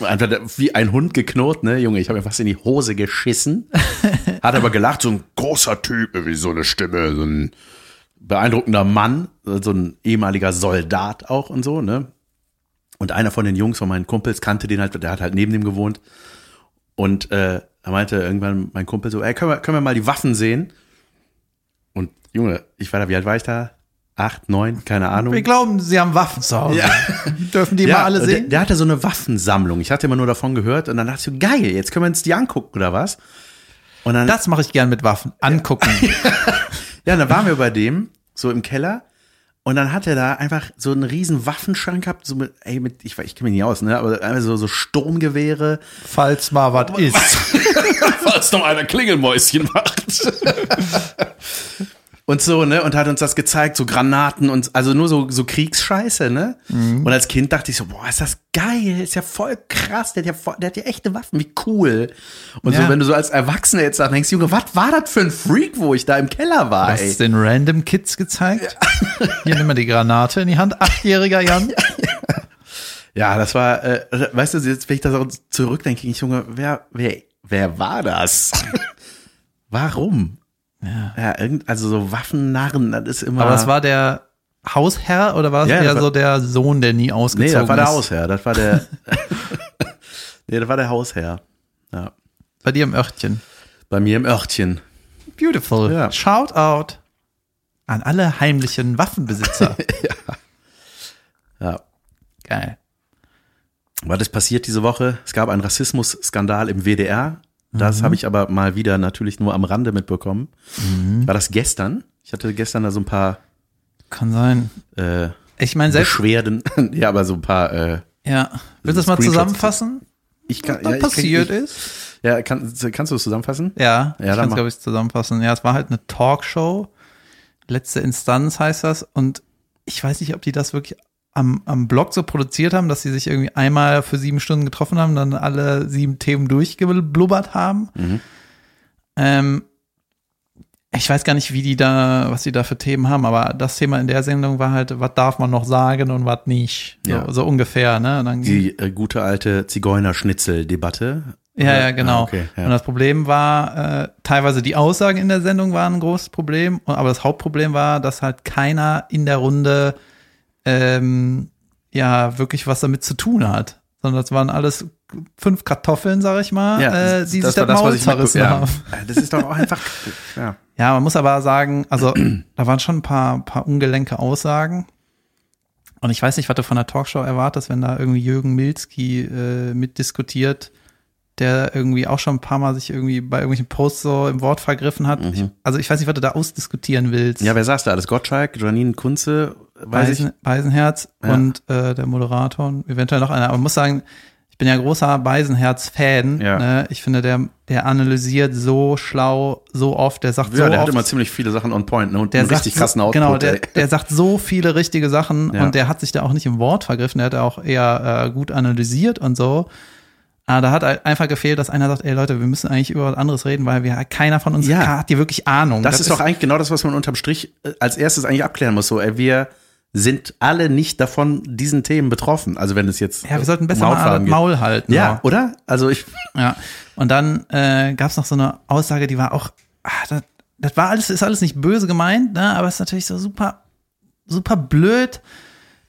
Einfach wie ein Hund geknurrt, ne? Junge, ich habe mir fast in die Hose geschissen. Hat aber gelacht, so ein großer Typ, wie so eine Stimme, so ein beeindruckender Mann, so ein ehemaliger Soldat auch und so, ne? Und einer von den Jungs von meinen Kumpels kannte den halt, der hat halt neben dem gewohnt. Und äh, er meinte irgendwann mein Kumpel so, ey, können wir, können wir mal die Waffen sehen? Und Junge, ich war da, wie alt war ich da? Acht, neun, keine Ahnung. Wir glauben, sie haben Waffen zu Hause. Ja. (laughs) Dürfen die mal alle der, sehen? der hatte so eine Waffensammlung. Ich hatte immer nur davon gehört und dann dachte ich so, geil, jetzt können wir uns die angucken oder was? Und dann, Das mache ich gern mit Waffen. Angucken. ja, (laughs) dann waren wir bei dem, so im Keller. Und dann hat er da einfach so einen riesen Waffenschrank gehabt, so mit, ey, mit, ich, ich kenne mich nicht aus, ne, aber einfach so, so Sturmgewehre. Falls mal was (laughs) ist. Falls noch einer Klingelmäuschen macht. (laughs) und so, ne, und hat uns das gezeigt, so Granaten und, also nur so, so Kriegsscheiße, ne. Und als Kind dachte ich so, boah, ist das geil, ist ja voll krass, der hat ja, voll, der hat ja echte Waffen, wie cool. Und Ja. so, wenn du so als Erwachsener jetzt denkst, Junge, was war das für ein Freak, wo ich da im Keller war, Hast du den Random Kids gezeigt? (laughs) Hier nimm mal die Granate in die Hand. Achtjähriger Jan. (laughs) Ja, das war, äh, weißt du, jetzt, wenn ich da so zurückdenke, ich, Junge, wer, wer, wer war das? (laughs) Warum? Ja. Ja, irgend, also so Waffennarren, das ist immer. Aber das war der Hausherr oder war es Ja, eher war- so der Sohn, der nie Nee, ausgezogen das war der ist? Hausherr, das war der. (laughs) (laughs) nee, das war der Hausherr. Ja. Bei dir im Örtchen. Bei mir im Örtchen. Beautiful. Ja. Shout out an alle heimlichen Waffenbesitzer. (laughs) Ja. Geil. Was ist passiert diese Woche? Es gab einen Rassismusskandal im WDR. Mhm. Das habe ich aber mal wieder natürlich nur am Rande mitbekommen. Mhm. War das gestern? Ich hatte gestern da so ein paar Kann sein. äh, Ich meine, selbst. Beschwerden. (laughs) ja, aber so ein paar. Äh, Ja. Willst du das mal zusammenfassen? ich kann, Was ja, ich, passiert ich, ist? Ja, kann, kannst du es zusammenfassen? Ja, Ja, ich kann es, glaube ich, zusammenfassen. Ja, es war halt eine Talkshow. Letzte Instanz heißt das. Und ich weiß nicht, ob die das wirklich am, am Blog so produziert haben, dass sie sich irgendwie einmal für sieben Stunden getroffen haben, dann alle sieben Themen durchgeblubbert haben. Mhm. Ähm, ich weiß gar nicht, wie die da, was die da für Themen haben, aber das Thema in der Sendung war halt, was darf man noch sagen und was nicht. So, Ja. so ungefähr, ne? Dann Die äh, gute alte Zigeunerschnitzel-Debatte. Ja, ja, genau. Ah, okay, ja. Und das Problem war, äh, teilweise die Aussagen in der Sendung waren ein großes Problem, aber das Hauptproblem war, dass halt keiner in der Runde ähm, ja wirklich was damit zu tun hat. Sondern das waren alles fünf Kartoffeln, sag ich mal, äh, die sich das, Maul zerrissen ja. haben. Ja, Das ist doch auch einfach. ja. Ja, man muss aber sagen, also (clears throat) da waren schon ein paar, paar ungelenke Aussagen. Und ich weiß nicht, was du von der Talkshow erwartest, wenn da irgendwie Jürgen Milski äh, mitdiskutiert, der irgendwie auch schon ein paar Mal sich irgendwie bei irgendwelchen Posts so im Wort vergriffen hat. Ich, also ich weiß nicht, was du da ausdiskutieren willst. Mhm. ja, wer saß da? Alles Gottschalk, Janine Kunze. Beisen, Beisenherz Ja. und äh, der Moderator und eventuell noch einer. Aber man muss sagen, ich bin ja großer Beisenherz-Fan. Ja. Ne? Ich finde, der, der analysiert so schlau, so oft, der sagt Ja, so der hat oft immer ziemlich viele Sachen on point ne? und der einen sagt richtig so- krassen Output. Genau, der, ey. der sagt so viele richtige Sachen Ja. und der hat sich da auch nicht im Wort vergriffen, der hat auch eher äh, gut analysiert und so. Aber da hat halt einfach gefehlt, dass einer sagt, ey Leute, wir müssen eigentlich über was anderes reden, weil wir keiner von uns Ja. hat hier wirklich Ahnung. Das, ist doch eigentlich genau das, was man unterm Strich äh, als erstes eigentlich abklären muss. So, ey, wir sind alle nicht davon diesen Themen betroffen. Also wenn es jetzt ja, wir sollten besser mal. Maul halten. Ja, oder? Also ich Ja. Und dann äh, gab es noch so eine Aussage, die war auch, ah, das, das war alles, ist alles nicht böse gemeint, ne? aber es ist natürlich so super, super blöd,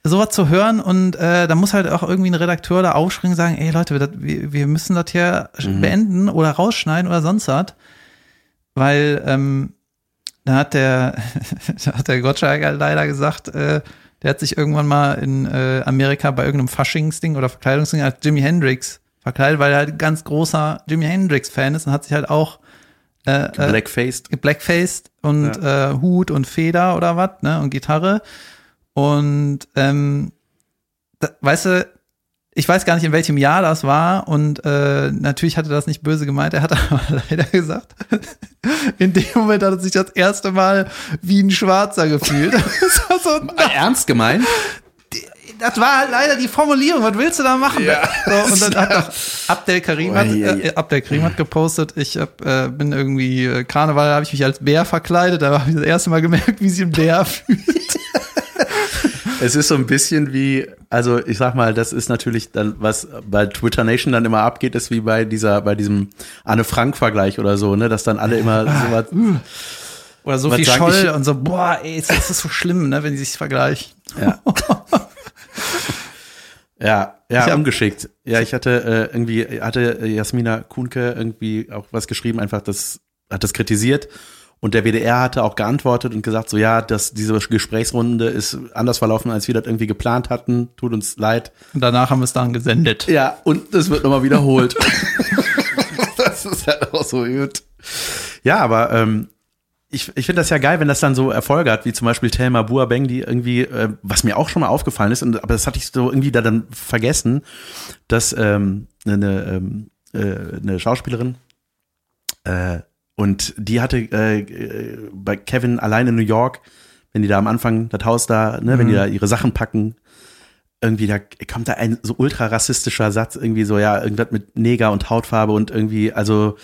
sowas zu hören. Und äh, da muss halt auch irgendwie ein Redakteur da aufspringen und sagen, ey Leute, wir, das, wir, wir müssen das hier beenden oder rausschneiden oder sonst was. Weil ähm, da hat der, (laughs) da hat der Gottschalk leider gesagt, äh, der hat sich irgendwann mal in äh, Amerika bei irgendeinem Faschingsding oder Verkleidungsding als Jimi Hendrix verkleidet, weil er halt ein ganz großer Jimi Hendrix-Fan ist und hat sich halt auch äh, äh, blackfaced. geblackfaced und äh, Hut und Feder oder was, ne, und Gitarre. Und ähm, da, weißt du, ich weiß gar nicht, in welchem Jahr das war und äh, natürlich hatte das nicht böse gemeint, er hat (laughs) aber leider gesagt, (laughs) in dem Moment hat er sich das erste Mal wie ein Schwarzer gefühlt. (laughs) So, Ernst gemeint? das war halt leider die Formulierung. Was willst du da machen? So, und dann hat noch Abdel Karim, hat, Oh, äh, Abdel Karim hat gepostet, ich hab, äh, bin irgendwie, äh, Karneval habe ich mich als Bär verkleidet, da habe ich das erste Mal gemerkt, wie sich ein Bär fühlt. Es ist so ein bisschen wie, also ich sag mal, das ist natürlich dann, was bei Twitter Nation dann immer abgeht, ist wie bei dieser, bei diesem Anne Frank-Vergleich oder so, ne, dass dann alle immer sowas, Oder so Was viel Scholl ich? und so, boah, ey, es ist so schlimm, ne, wenn die sich vergleichen. ja. (laughs) Ja, ja, Ich ungeschickt. Ja, ich hatte äh, irgendwie, hatte Jasmina Kuhnke irgendwie auch was geschrieben, einfach das, hat das kritisiert. Und der WDR hatte auch geantwortet und gesagt, so ja, dass diese Gesprächsrunde ist anders verlaufen, als wir das irgendwie geplant hatten. Tut uns leid. Und danach haben wir es dann gesendet. Ja, und es wird nochmal wiederholt. (laughs) das ist halt auch so gut. Ja, aber ähm, ich, ich finde das ja geil, wenn das dann so Erfolge hat, wie zum Beispiel Thelma Buabeng, die irgendwie, äh, was mir auch schon mal aufgefallen ist, und, aber das hatte ich so irgendwie da dann vergessen, dass ähm, eine, ähm, äh, eine Schauspielerin äh, und die hatte äh, äh, bei Kevin allein in New York, wenn die da am Anfang das Haus da, ne, wenn die da ihre Sachen packen, irgendwie da kommt da ein so ultra rassistischer Satz irgendwie so ja irgendwas mit Neger und Hautfarbe und irgendwie also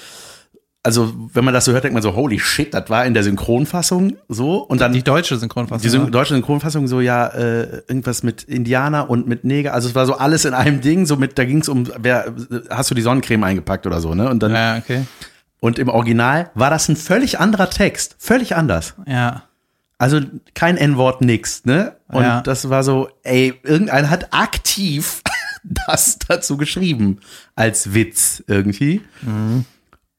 also wenn man das so hört denkt man so holy shit das war in der Synchronfassung so und dann Die deutsche Synchronfassung. die Syn ne? deutsche Synchronfassung so ja äh, irgendwas mit Indianer und mit Neger also es war so alles in einem Ding so mit da ging es um wer hast du die Sonnencreme eingepackt oder so ne und dann ja, okay. Und im Original war das ein völlig anderer Text völlig anders Ja. also kein N-Wort, nix, ne? Und Ja. das war so, ey, irgendeiner hat aktiv (laughs) das dazu geschrieben als Witz irgendwie.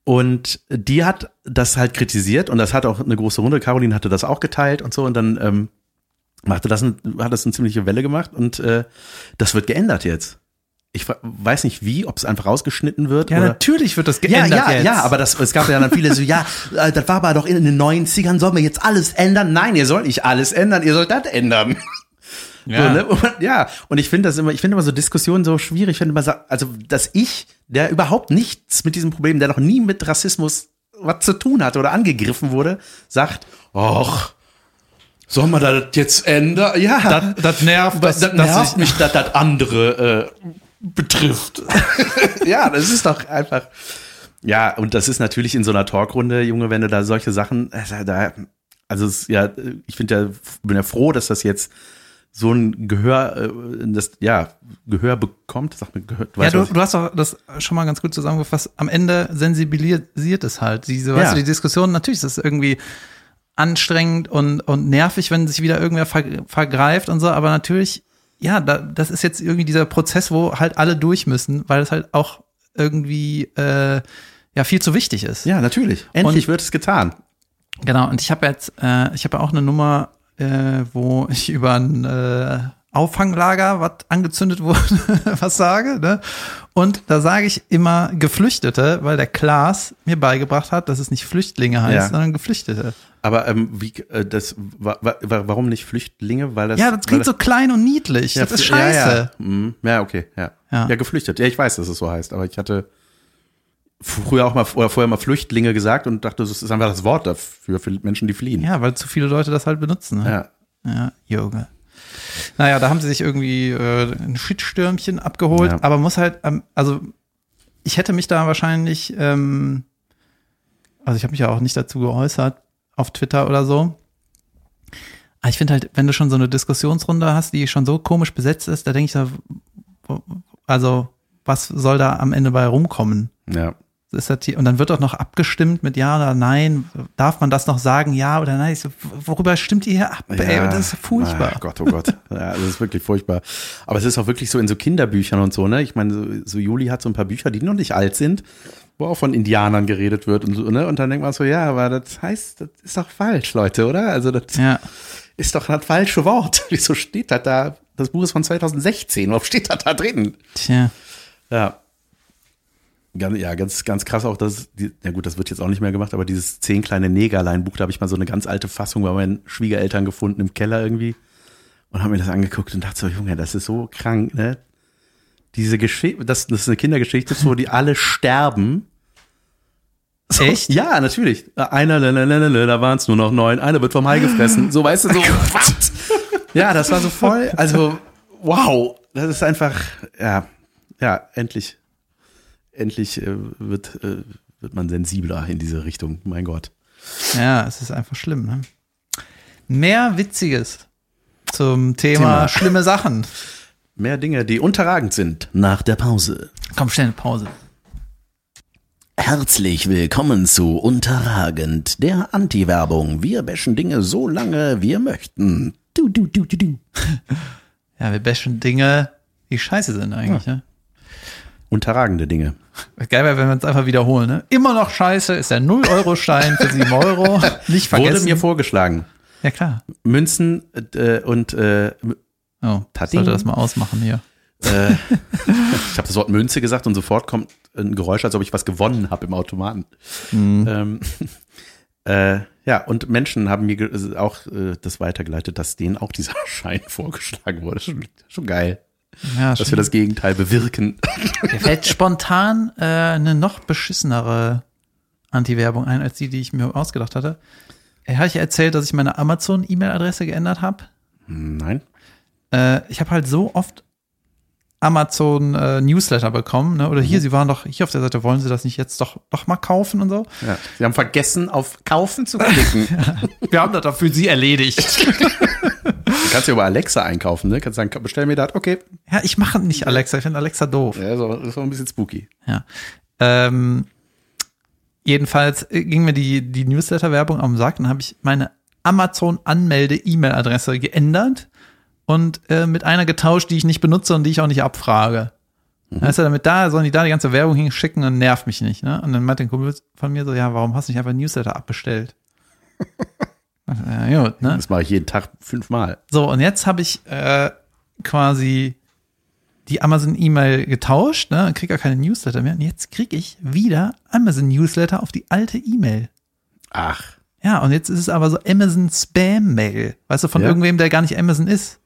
Und die hat das halt kritisiert und das hat auch eine große Runde. Caroline hatte das auch geteilt und so und dann ähm, machte das, ein, hat das eine ziemliche Welle gemacht und äh, das wird geändert jetzt. Ich weiß nicht wie, ob es einfach rausgeschnitten wird Ja, oder natürlich wird das ja, geändert ja, jetzt. ja, aber das, es gab ja dann viele so, ja, äh, das war aber doch in den 90ern, sollen wir jetzt alles ändern? Nein, ihr sollt nicht alles ändern, ihr sollt das ändern. Ja. So, ne? und, ja, und ich finde das immer, ich finde immer so Diskussionen so schwierig, ich finde immer, so- also, dass ich, der überhaupt nichts mit diesem Problem, der noch nie mit Rassismus was zu tun hatte oder angegriffen wurde, sagt, ach, soll man das jetzt ändern? Ja, Das, das nervt, das, das, das ich- mich, dass das andere äh, betrifft. (laughs) ja, das ist doch einfach. Ja, und das ist natürlich in so einer Talkrunde, Junge, wenn du da solche Sachen, äh, da, also es, ja, ich finde ja, bin ja froh, dass das jetzt so ein Gehör, äh, das, ja, Gehör bekommt. Sag mir, Gehör, Ja, weißt du, was ich- du hast doch das schon mal ganz gut zusammengefasst. Am Ende sensibilisiert es halt. Diese, weißt Ja. du, die Diskussion, natürlich ist das irgendwie anstrengend und, und nervig, wenn sich wieder irgendwer ver, vergreift und so, aber natürlich, ja, da, das ist jetzt irgendwie dieser Prozess, wo halt alle durch müssen, weil es halt auch irgendwie äh, ja viel zu wichtig ist. ja, natürlich. Endlich Und- wird es getan. Genau, und ich habe jetzt, äh, ich habe ja auch eine Nummer, äh, wo ich über ein äh, Auffanglager, was angezündet wurde, (laughs) was sage. Ne? Und da sage ich immer Geflüchtete, weil der Klaas mir beigebracht hat, dass es nicht Flüchtlinge heißt, Ja. sondern Geflüchtete. Aber ähm, wie, äh, das, wa, wa, warum nicht Flüchtlinge? Weil das, ja, das klingt weil so klein und niedlich. das ist scheiße. Ja, ja. Mhm. ja, okay, ja. Ja. ja. geflüchtet. Ja, ich weiß, dass es so heißt, aber ich hatte früher auch mal oder vorher mal Flüchtlinge gesagt und dachte, das ist einfach das Wort dafür für Menschen, die fliehen. Ja, weil zu viele Leute das halt benutzen. Ne? ja. Ja, Junge. Naja, da haben sie sich irgendwie äh, ein Shitstürmchen abgeholt, Ja. aber muss halt, ähm, also ich hätte mich da wahrscheinlich, ähm, also ich habe mich ja auch nicht dazu geäußert auf Twitter oder so. Aber ich finde halt, wenn du schon so eine Diskussionsrunde hast, die schon so komisch besetzt ist, da denke ich da, also was soll da am Ende bei rumkommen? Ja. Ist das hier, und dann wird doch noch abgestimmt mit Ja oder Nein. Darf man das noch sagen, Ja oder Nein? Ich so, worüber stimmt ihr hier ab? Ey, das ist furchtbar. Ach Gott, oh Gott. Ja, das ist wirklich furchtbar. Aber es ist auch wirklich so in so Kinderbüchern und so, ne? Ich meine, so, so Juli hat so ein paar Bücher, die noch nicht alt sind, wo auch von Indianern geredet wird und so, ne? Und dann denkt man so, ja, aber das heißt, das ist doch falsch, Leute, oder? Also das Ja. ist doch das falsche Wort. (laughs) Wieso steht das da? Das Buch ist von 2016. Warum steht das da drin? Tja. Ja. Ganz, ja, ganz, ganz krass auch, dass, die, ja gut, das wird jetzt auch nicht mehr gemacht, aber dieses zehn kleine Negerlein-Buch, da habe ich mal so eine ganz alte Fassung bei meinen Schwiegereltern gefunden im Keller irgendwie und habe mir das angeguckt und dachte so, Junge, das ist so krank, ne? Diese Geschichte, das, das ist eine Kindergeschichte, wo die alle sterben. So, Echt? Ja, natürlich. Einer, da waren es nur noch neun, einer wird vom Hai gefressen. So, weißt du, so, was? Ja, das war so voll, also, wow, das ist einfach, ja, ja, endlich endlich äh, wird, äh, wird man sensibler in diese Richtung. Mein Gott. Ja, es ist einfach schlimm, ne? Mehr Witziges zum Thema, Thema. schlimme Sachen. Mehr Dinge, die unterragend sind nach der Pause. Komm, schnell Pause. Herzlich willkommen zu Unterragend, der Anti-Werbung. Wir bashen Dinge so lange wir möchten. Du, du, du, du, du. Ja, wir bashen Dinge, die scheiße sind eigentlich, ne? Unterragende Dinge. Geil wäre, wenn wir uns einfach wiederholen, ne? Immer noch scheiße, ist der 0-Euro-Stein für 7 Euro. (laughs) Nicht vergessen. Wurde mir vorgeschlagen. ja, klar. Münzen äh, und äh, Oh, Tattoo? sollte das mal ausmachen hier. äh, (laughs) ich habe das Wort Münze gesagt und sofort kommt ein Geräusch, als ob ich was gewonnen habe im Automaten. Ähm, (laughs) äh, ja, und Menschen haben mir ge- auch äh, das weitergeleitet, dass denen auch dieser Schein vorgeschlagen wurde. Schon, schon geil, Ja, dass wir das Gegenteil bewirken. Mir fällt spontan äh, eine noch beschissenere Anti-Werbung ein, als die, die ich mir ausgedacht hatte. Äh, Habe ich erzählt, dass ich meine Amazon-E-Mail-Adresse geändert habe? Nein. Äh, ich habe halt so oft Amazon-Newsletter bekommen, ne? oder hier, Sie waren doch hier auf der Seite, wollen Sie das nicht jetzt doch, doch mal kaufen und so? Ja. Sie haben vergessen, auf Kaufen zu klicken. (laughs) Wir haben das doch für Sie erledigt. (laughs) Du kannst ja über Alexa einkaufen, ne? Kannst sagen, bestell mir das, okay. ja, ich mache nicht Alexa, ich finde Alexa doof. Ja, so, das war ein bisschen spooky. Ja. Ähm, jedenfalls äh, ging mir die, die Newsletter-Werbung am Sack, dann habe ich meine Amazon-Anmelde-E-Mail-Adresse geändert und äh, mit einer getauscht, die ich nicht benutze und die ich auch nicht abfrage. Weißt du, damit da, sollen die da die ganze Werbung hinschicken und nervt mich nicht. Ne? Und dann meinte ein Kumpel von mir so, ja, warum hast du nicht einfach ein Newsletter abbestellt? (laughs) ja, gut, ne? Das mache ich jeden Tag fünfmal. So, und jetzt habe ich äh, quasi die Amazon-E-Mail getauscht, ne, krieg gar keine Newsletter mehr. Und jetzt krieg ich wieder Amazon-Newsletter auf die alte E-Mail. Ach. Ja, und jetzt ist es aber so Amazon-Spam-Mail. Weißt du, von Ja. irgendwem, der gar nicht Amazon ist.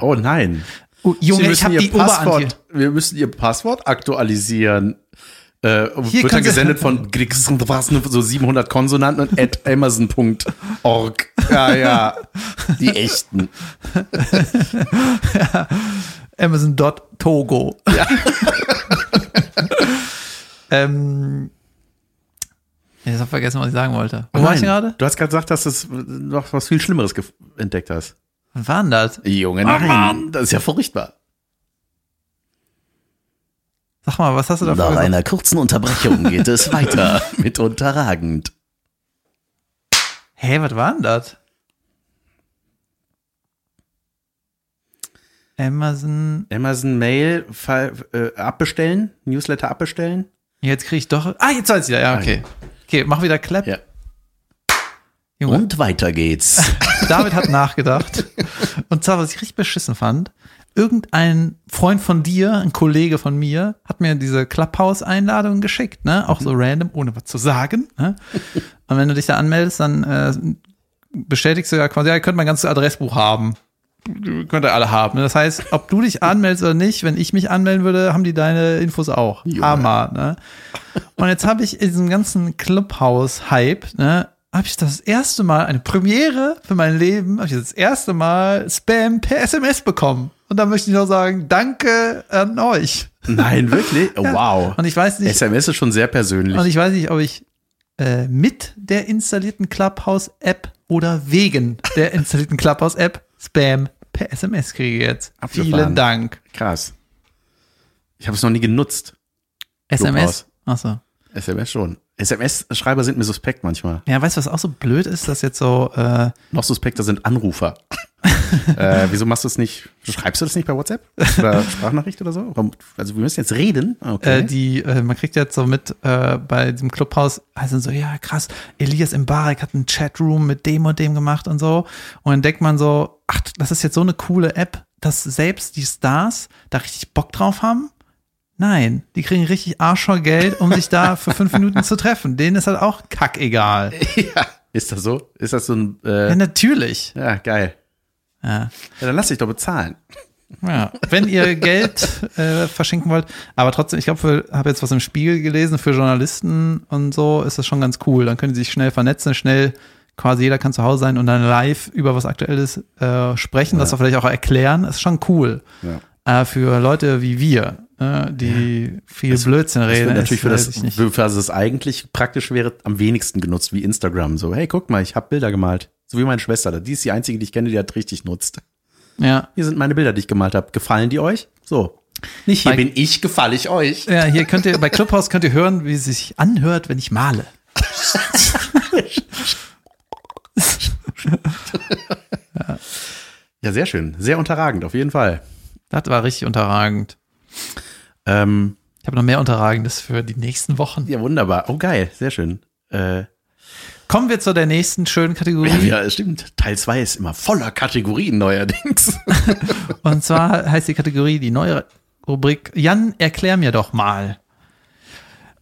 Oh nein. Oh, Sie Junge, ich müssen habe Ihr. Passwort, wir müssen ihr Passwort aktualisieren. Äh, wird dann Sie- gesendet von so 700 Konsonanten und at amazon.org. Ja, ja, die echten. (laughs) Amazon.togo. Ja. (laughs) ähm, ich habe vergessen, was ich sagen wollte. Wo war ich gerade? Du hast gerade gesagt, dass du noch was viel Schlimmeres entdeckt hast. Was war denn das? Junge, Ah, nein, das ist ja furchtbar. Sag mal, was hast du da Nach gesagt? einer kurzen Unterbrechung geht es (laughs) weiter mit Unterragend. Hä, was war denn das? Amazon. Amazon Mail fall- äh, abbestellen, Newsletter abbestellen. Jetzt krieg ich doch. Ah, jetzt weiß ich wieder. Ja, okay. Okay, mach wieder Clap. Ja. Junge, Und weiter geht's. (laughs) David hat nachgedacht. Und zwar, was ich richtig beschissen fand. Irgendein Freund von dir, ein Kollege von mir, hat mir diese Clubhouse-Einladung geschickt, ne? Auch so random, ohne was zu sagen. Ne? Und wenn du dich da anmeldest, dann äh, bestätigst du ja quasi, ja, ihr könnt mein ganzes Adressbuch haben. Könnt ihr alle haben. Ne? Das heißt, ob du dich anmeldest oder nicht, wenn ich mich anmelden würde, haben die deine Infos auch. Hammer, ne? Und jetzt habe ich in diesem ganzen Clubhouse-Hype, ne, habe ich das erste Mal eine Premiere für mein Leben, habe ich das erste Mal Spam per SMS bekommen. Und da möchte ich noch sagen, danke an euch. Nein, wirklich? (laughs) Oh, wow. Und ich weiß nicht, SMS ist schon sehr persönlich. und ich weiß nicht, ob ich äh, mit der installierten Clubhouse-App oder wegen der installierten Clubhouse-App Spam per SMS kriege jetzt. Abgefahren. Vielen Dank. Krass. Ich habe es noch nie genutzt. SMS? Achso. SMS schon. SMS-Schreiber sind mir suspekt manchmal. Ja, weißt du, was auch so blöd ist, dass jetzt so, äh, Noch suspekter sind Anrufer. (laughs) äh, wieso machst du es nicht? Schreibst du das nicht bei WhatsApp? Oder Sprachnachricht oder so? Also wir müssen jetzt reden. Okay. äh, die, äh, man kriegt jetzt so mit äh, bei diesem Clubhaus, also so, ja krass, Elias Mbarek hat einen Chatroom mit dem und dem gemacht und so. Und dann denkt man so, ach, das ist jetzt so eine coole App, dass selbst die Stars da richtig Bock drauf haben. Nein, die kriegen richtig Arsch voll Geld, um sich da für fünf Minuten zu treffen. Denen ist halt auch kackegal. (laughs) ja. Ist das so? Ist das so ein. Äh, Ja, natürlich. ja, geil. Ja. Ja, dann lass dich doch bezahlen. Ja, wenn ihr Geld äh, verschenken wollt, aber trotzdem, ich glaube, ich habe jetzt was im Spiegel gelesen, für Journalisten und so ist das schon ganz cool. Dann können die sich schnell vernetzen, schnell quasi jeder kann zu Hause sein und dann live über was Aktuelles äh, sprechen, das auch vielleicht auch erklären, ist schon cool. Ja. Äh, für Leute wie wir, äh, die viel Blödsinn Das reden, wird natürlich ist, für das, für das es eigentlich praktisch wäre, am wenigsten genutzt, wie Instagram. So, hey, guck mal, ich habe Bilder gemalt. So wie meine Schwester. Die ist die einzige, die ich kenne, die das richtig nutzt. Ja. Hier sind meine Bilder, die ich gemalt habe. Gefallen die euch? So. Nicht hier Bei- bin ich, gefalle ich euch. ja, hier könnt ihr, bei Clubhouse könnt ihr hören, wie es sich anhört, wenn ich male. (laughs) Ja, sehr schön. Sehr unterragend, auf jeden Fall. Das war richtig unterragend. Ähm, Ich habe noch mehr Unterragendes für die nächsten Wochen. ja, wunderbar. Oh, geil. Sehr schön. Äh, Kommen wir zu der nächsten schönen Kategorie. ja, es stimmt. Teil 2 ist immer voller Kategorien neuerdings. (laughs) Und zwar heißt die Kategorie die neue Rubrik Jan, erklär mir doch mal.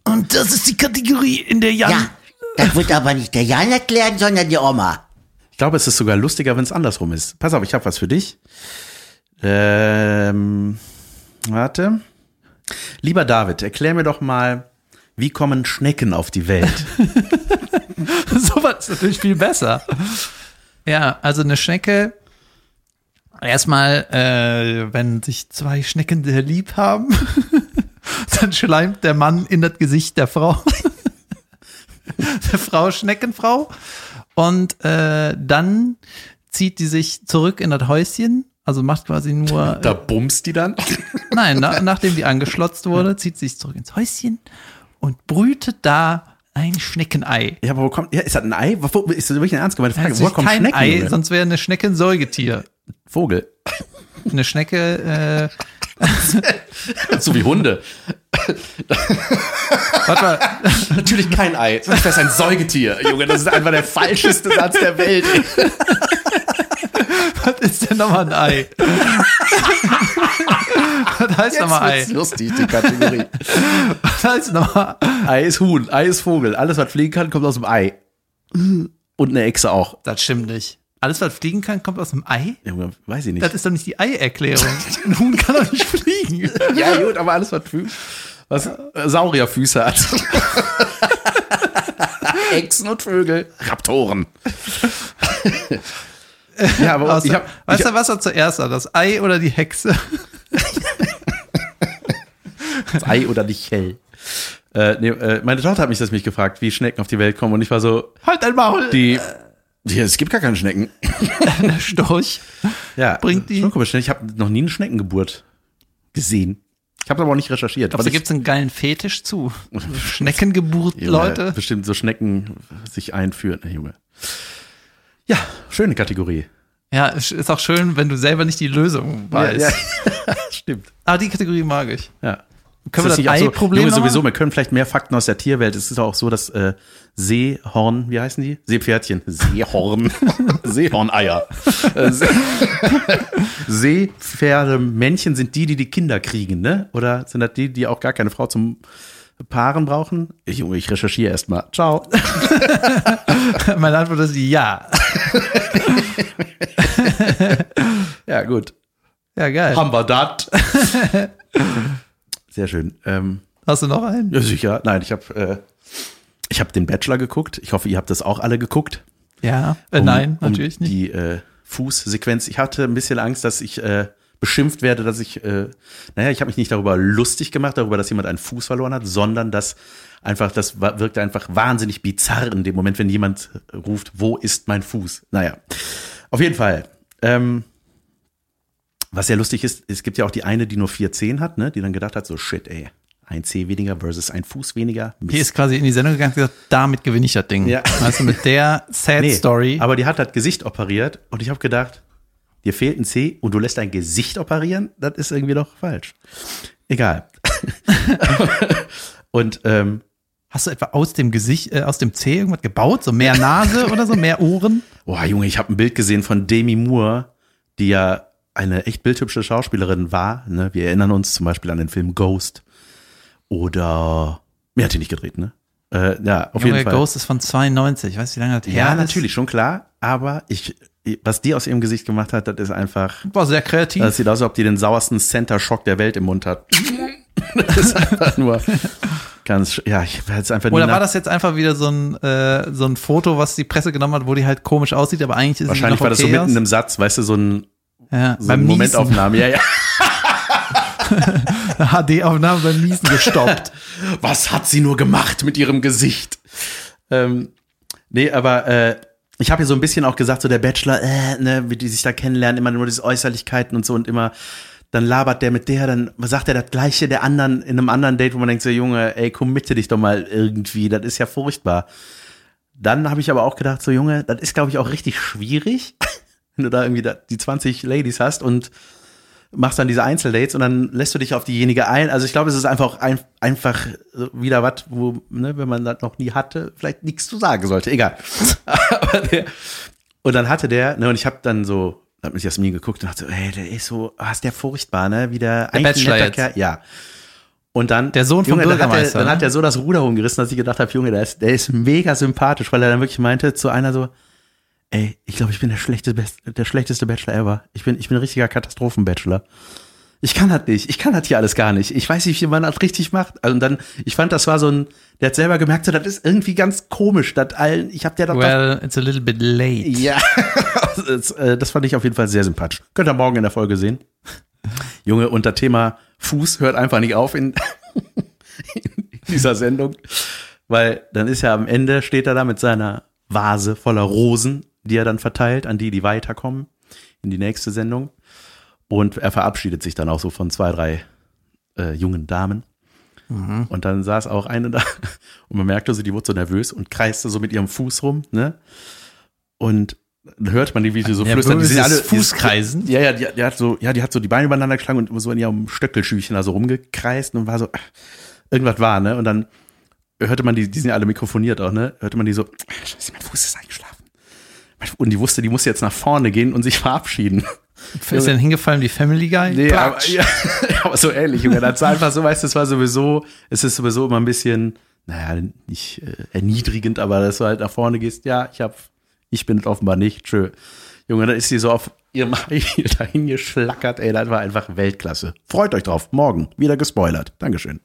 Und das ist die Kategorie, in der Jan. Ja, das wird aber nicht der Jan erklären, sondern die Oma. Ich glaube, es ist sogar lustiger, wenn es andersrum ist. Pass auf, ich habe was für dich. Ähm, warte. Lieber David, erklär mir doch mal, wie kommen Schnecken auf die Welt? (laughs) Sowas ist natürlich viel besser. Ja, also eine Schnecke. Erstmal, äh, wenn sich zwei Schnecken sehr lieb haben, (laughs) dann schleimt der Mann in das Gesicht der Frau. (laughs) der Frau Schneckenfrau. Und äh, dann zieht die sich zurück in das Häuschen. Also macht quasi nur. (laughs) Da bumst die dann. Nein, na, nachdem die angeschlotzt wurde, zieht sie sich zurück ins Häuschen und brütet da ein Schneckenei. Ja, aber wo kommt, ja, ist das ein Ei? Wo, ist das wirklich eine ernst gemeinte Frage? Woher ist kommen kein Schnecken? Ei, Junge? sonst wäre eine Schnecke ein Säugetier. Vogel. Eine Schnecke, äh, (laughs) So wie Hunde. warte mal, Natürlich kein Ei. Das ist ein Säugetier. Junge, das ist einfach der falscheste Satz der Welt. (laughs) was ist denn nochmal ein Ei? was heißt nochmal Ei? wird's lustig, die Kategorie. Was heißt nochmal? Ei ist Huhn, Ei ist Vogel. Alles, was fliegen kann, kommt aus dem Ei. Und eine Echse auch. Das stimmt nicht. Alles, was fliegen kann, kommt aus einem Ei? Junge, weiß ich nicht. Das ist doch nicht die Ei-Erklärung. Ein Huhn kann doch nicht fliegen. ja, gut, aber alles, was, Fü was Saurierfüße hat. (laughs) Echsen und Vögel. Raptoren. (laughs) ja, aber Außer, ich hab, weißt du, was war zuerst? da? Das Ei oder die Hexe? das Ei oder nicht hell. Äh, nee, äh, meine Tochter hat mich das mich gefragt, wie Schnecken auf die Welt kommen. Und ich war so, Halt dein Maul. die, die es gibt gar keine Schnecken. (laughs) Der Storch. Ja, Bringt die- Schon komisch. ne? Ich habe noch nie eine Schneckengeburt gesehen. Ich habe aber auch nicht recherchiert. Weil ich- gibt es einen geilen Fetisch zu? (laughs) Schneckengeburt, Junge, Leute? Bestimmt so Schnecken sich einführen, ne, Junge. Ja, schöne Kategorie. Ja, es ist auch schön, wenn du selber nicht die Lösung weißt. Ja, ja. (laughs) Stimmt. Ah, die Kategorie mag ich. Ja. Können wir das so, Ei-Problem noch sowieso, wir können vielleicht mehr Fakten aus der Tierwelt. Es ist auch so, dass äh, Seehorn, wie heißen die? Seepferdchen. Seehorn. (laughs) Seehorneier. Äh, See (laughs) Seepferdemännchen sind die, die die Kinder kriegen, ne? Oder sind das die, die auch gar keine Frau zum Paaren brauchen? Junge, ich recherchiere erstmal. Ciao. Meine Antwort ist ja. (laughs) Ja, gut. Ja, geil. Haben wir das. (laughs) Sehr schön. Ähm, Hast du noch einen? ja, sicher. Nein, ich habe äh, ich hab den Bachelor geguckt. Ich hoffe, ihr habt das auch alle geguckt. Ja. Äh, Um- nein, um natürlich nicht. Die äh, Fußsequenz. Ich hatte ein bisschen Angst, dass ich äh, beschimpft werde, dass ich, äh, naja, ich habe mich nicht darüber lustig gemacht, darüber, dass jemand einen Fuß verloren hat, sondern dass einfach, das wirkte einfach wahnsinnig bizarr in dem Moment, wenn jemand ruft, wo ist mein Fuß? Naja, auf jeden Fall. Ähm, was sehr lustig ist, es gibt ja auch die eine, die nur vier Zehen hat, ne, die dann gedacht hat, so shit, ey, ein Zeh weniger versus ein Fuß weniger. Mist. Die ist quasi in die Sendung gegangen und gesagt, damit gewinne ich das Ding. Ja. (laughs) Du, mit der Sad Nee, Story. Aber die hat das Gesicht operiert und ich habe gedacht, dir fehlt ein C und du lässt dein Gesicht operieren, das ist irgendwie doch falsch. Egal. (laughs) und ähm, Hast du etwa aus dem Gesicht, äh, aus dem C irgendwas gebaut? So mehr Nase oder so, mehr Ohren? (laughs) boah, Junge, ich habe ein Bild gesehen von Demi Moore, die ja eine echt bildhübsche Schauspielerin war. Ne? Wir erinnern uns zum Beispiel an den Film Ghost. Oder, mir hat die nicht gedreht, ne? Äh, ja, auf Junge, jeden Fall. Ghost ist von 92. Weißt du, wie lange das ja, her ist? natürlich, schon klar. Aber ich, was die aus ihrem Gesicht gemacht hat, das ist einfach, War sehr kreativ. Das sieht aus, als ob die den sauersten Center Shock der Welt im Mund hat. (laughs) das ist einfach nur ganz, ja, ich werde jetzt einfach Oder war das jetzt einfach wieder so ein, äh, so ein Foto, was die Presse genommen hat, wo die halt komisch aussieht, aber eigentlich ist Wahrscheinlich war das so okay mitten aus? in einem Satz, weißt du, so ein, ja, so ein. Momentaufnahme. Ja, ja. (laughs) HD-Aufnahme beim Niesen gestoppt. (laughs) Was hat sie nur gemacht mit ihrem Gesicht? Ähm, nee, aber äh, ich habe hier so ein bisschen auch gesagt, so der Bachelor, äh, ne, wie die sich da kennenlernen, immer nur diese Äußerlichkeiten und so und immer, dann labert der mit der, dann sagt er das Gleiche der anderen in einem anderen Date, wo man denkt so, Junge, ey, committe dich doch mal irgendwie, das ist ja furchtbar. Dann habe ich aber auch gedacht, so Junge, das ist, glaube ich, auch richtig schwierig, (laughs) wenn du da irgendwie die 20 Ladies hast und machst dann diese Einzeldates und dann lässt du dich auf diejenige ein. Also ich glaube, es ist einfach ein, einfach wieder was, wo, ne, wenn man das noch nie hatte, vielleicht nichts zu sagen sollte. Egal. (laughs) Aber der, und dann hatte der, ne, und ich habe dann so, hab mit Jasmin geguckt und dachte so, ey, der ist so, ah, ist der furchtbar, ne? Wie der, ein Bachelor. Ja. Und dann, Der Sohn vom Junge, dann hat, der, Bürgermeister, dann ne? hat er so das Ruder umgerissen, dass ich gedacht habe, Junge, der ist, der ist mega sympathisch, weil er dann wirklich meinte zu einer so, ey, ich glaube, ich bin der schlechteste, der schlechteste Bachelor ever. Ich bin, ich bin ein richtiger Katastrophen-Bachelor. Ich kann das nicht. Ich kann das hier alles gar nicht. Ich weiß nicht, wie man das richtig macht. Also und dann, ich fand, das war so ein, der hat selber gemerkt, so, das ist irgendwie ganz komisch. Das allen, ich hab der das doch Well, it's a little bit late. ja, (laughs) das, äh, das fand ich auf jeden Fall sehr sympathisch. Könnt ihr morgen in der Folge sehen. Junge, das Thema Fuß hört einfach nicht auf in, (laughs) in dieser Sendung, weil dann ist ja am Ende, steht er da mit seiner Vase voller Rosen, die er dann verteilt an die, die weiterkommen in die nächste Sendung. Und er verabschiedet sich dann auch so von zwei, drei äh, jungen Damen. Und dann saß auch eine da (laughs) und man merkte so, die wurde so nervös und kreiste so mit ihrem Fuß rum, ne? Und dann hört man die, wie sie so flüstern. Die sind alle Fußkreisen? Ja, ja, die, die hat so, ja, die hat so die Beine übereinander geschlagen und so in ihrem Stöckelschüchen da so rumgekreist und war so, ach, irgendwas war, ne? Und dann hörte man die, die sind ja alle mikrofoniert auch, ne? Hörte man die so, ach, scheiße, mein Fuß ist eingeschlafen. Und die wusste, die muss jetzt nach vorne gehen und sich verabschieden. Ist denn hingefallen wie Family Guy? Nee, aber, (laughs) ja, aber so ähnlich, Junge. Das war einfach so, weißt du, es war sowieso, es ist sowieso immer ein bisschen, naja, nicht äh, erniedrigend, aber dass du halt nach vorne gehst, ja, ich hab, ich bin es offenbar nicht, tschö. Junge, dann ist sie so auf ihrem (laughs) Heil dahin geschlackert, ey, das war einfach Weltklasse. Freut euch drauf, morgen, wieder gespoilert. Dankeschön.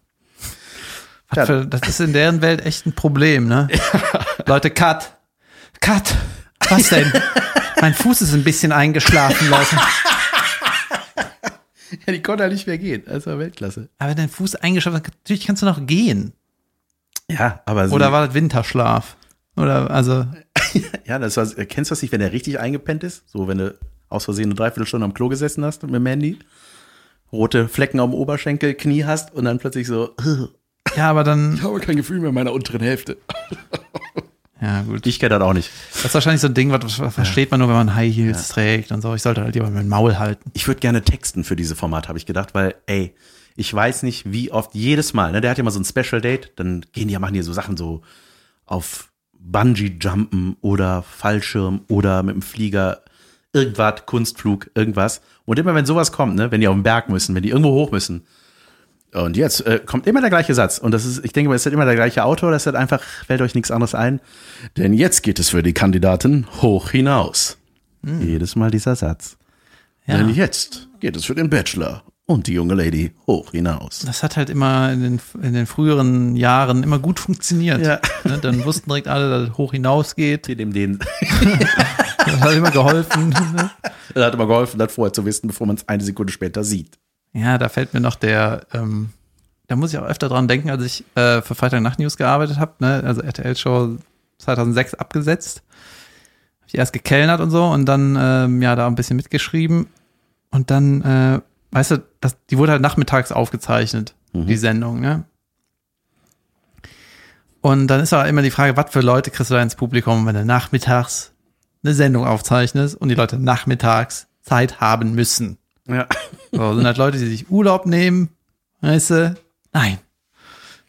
Was für, das ist in deren Welt echt ein Problem, ne? (laughs) Leute, cut. Cut. Was denn? Mein Fuß ist ein bisschen eingeschlafen, Leute. Ja, die konnte ja nicht mehr gehen, das war Weltklasse. Aber wenn dein Fuß eingeschlafen ist, natürlich kannst du noch gehen. Ja, aber sie, Oder war das Winterschlaf? Oder, also, (laughs) ja, das war, kennst du das nicht, wenn der richtig eingepennt ist? So, wenn du aus Versehen eine Dreiviertelstunde am Klo gesessen hast mit dem Handy, rote Flecken am Oberschenkel, Knie hast und dann plötzlich so, (laughs) ja, aber dann, Ich habe kein Gefühl mehr in meiner unteren Hälfte. Ja, gut. Ich kenne das auch nicht. Das ist wahrscheinlich so ein Ding, was was versteht man nur, wenn man High Heels trägt und so. Ich sollte halt lieber mein Maul halten. Ich würde gerne texten für diese Format, habe ich gedacht, weil, ey, ich weiß nicht, wie oft jedes Mal, ne, der hat ja mal so ein Special Date, dann gehen die ja, machen die so Sachen so auf Bungee-Jumpen oder Fallschirm oder mit dem Flieger, irgendwas, Kunstflug, irgendwas. Und immer wenn sowas kommt, ne, wenn die auf den Berg müssen, wenn die irgendwo hoch müssen, und jetzt äh, kommt immer der gleiche Satz. Und das ist, ich denke mal, es ist immer der gleiche Autor, das hat einfach, fällt euch nichts anderes ein. Denn jetzt geht es für die Kandidaten hoch hinaus. Jedes Mal dieser Satz. Ja. Denn jetzt geht es für den Bachelor und die junge Lady hoch hinaus. Das hat halt immer in den, in den früheren Jahren immer gut funktioniert. Ja. Ne, dann wussten direkt alle, dass es hoch hinausgeht. Hier dem den. (laughs) Das hat immer geholfen. Das hat immer geholfen, das vorher zu wissen, bevor man es eine Sekunde später sieht. Ja, da fällt mir noch der, ähm, da muss ich auch öfter dran denken, als ich äh, für Freitag Nacht News gearbeitet habe, ne? also RTL-Show 2006 abgesetzt. Hab ich erst gekellnert und so und dann ähm, ja da ein bisschen mitgeschrieben und dann, äh, weißt du, das, die wurde halt nachmittags aufgezeichnet, die Sendung, ne? Und dann ist aber immer die Frage, was für Leute kriegst du da ins Publikum, wenn du nachmittags eine Sendung aufzeichnest und die Leute nachmittags Zeit haben müssen. Ja. So, sind das Leute, die sich Urlaub nehmen? Weißt du? Nein.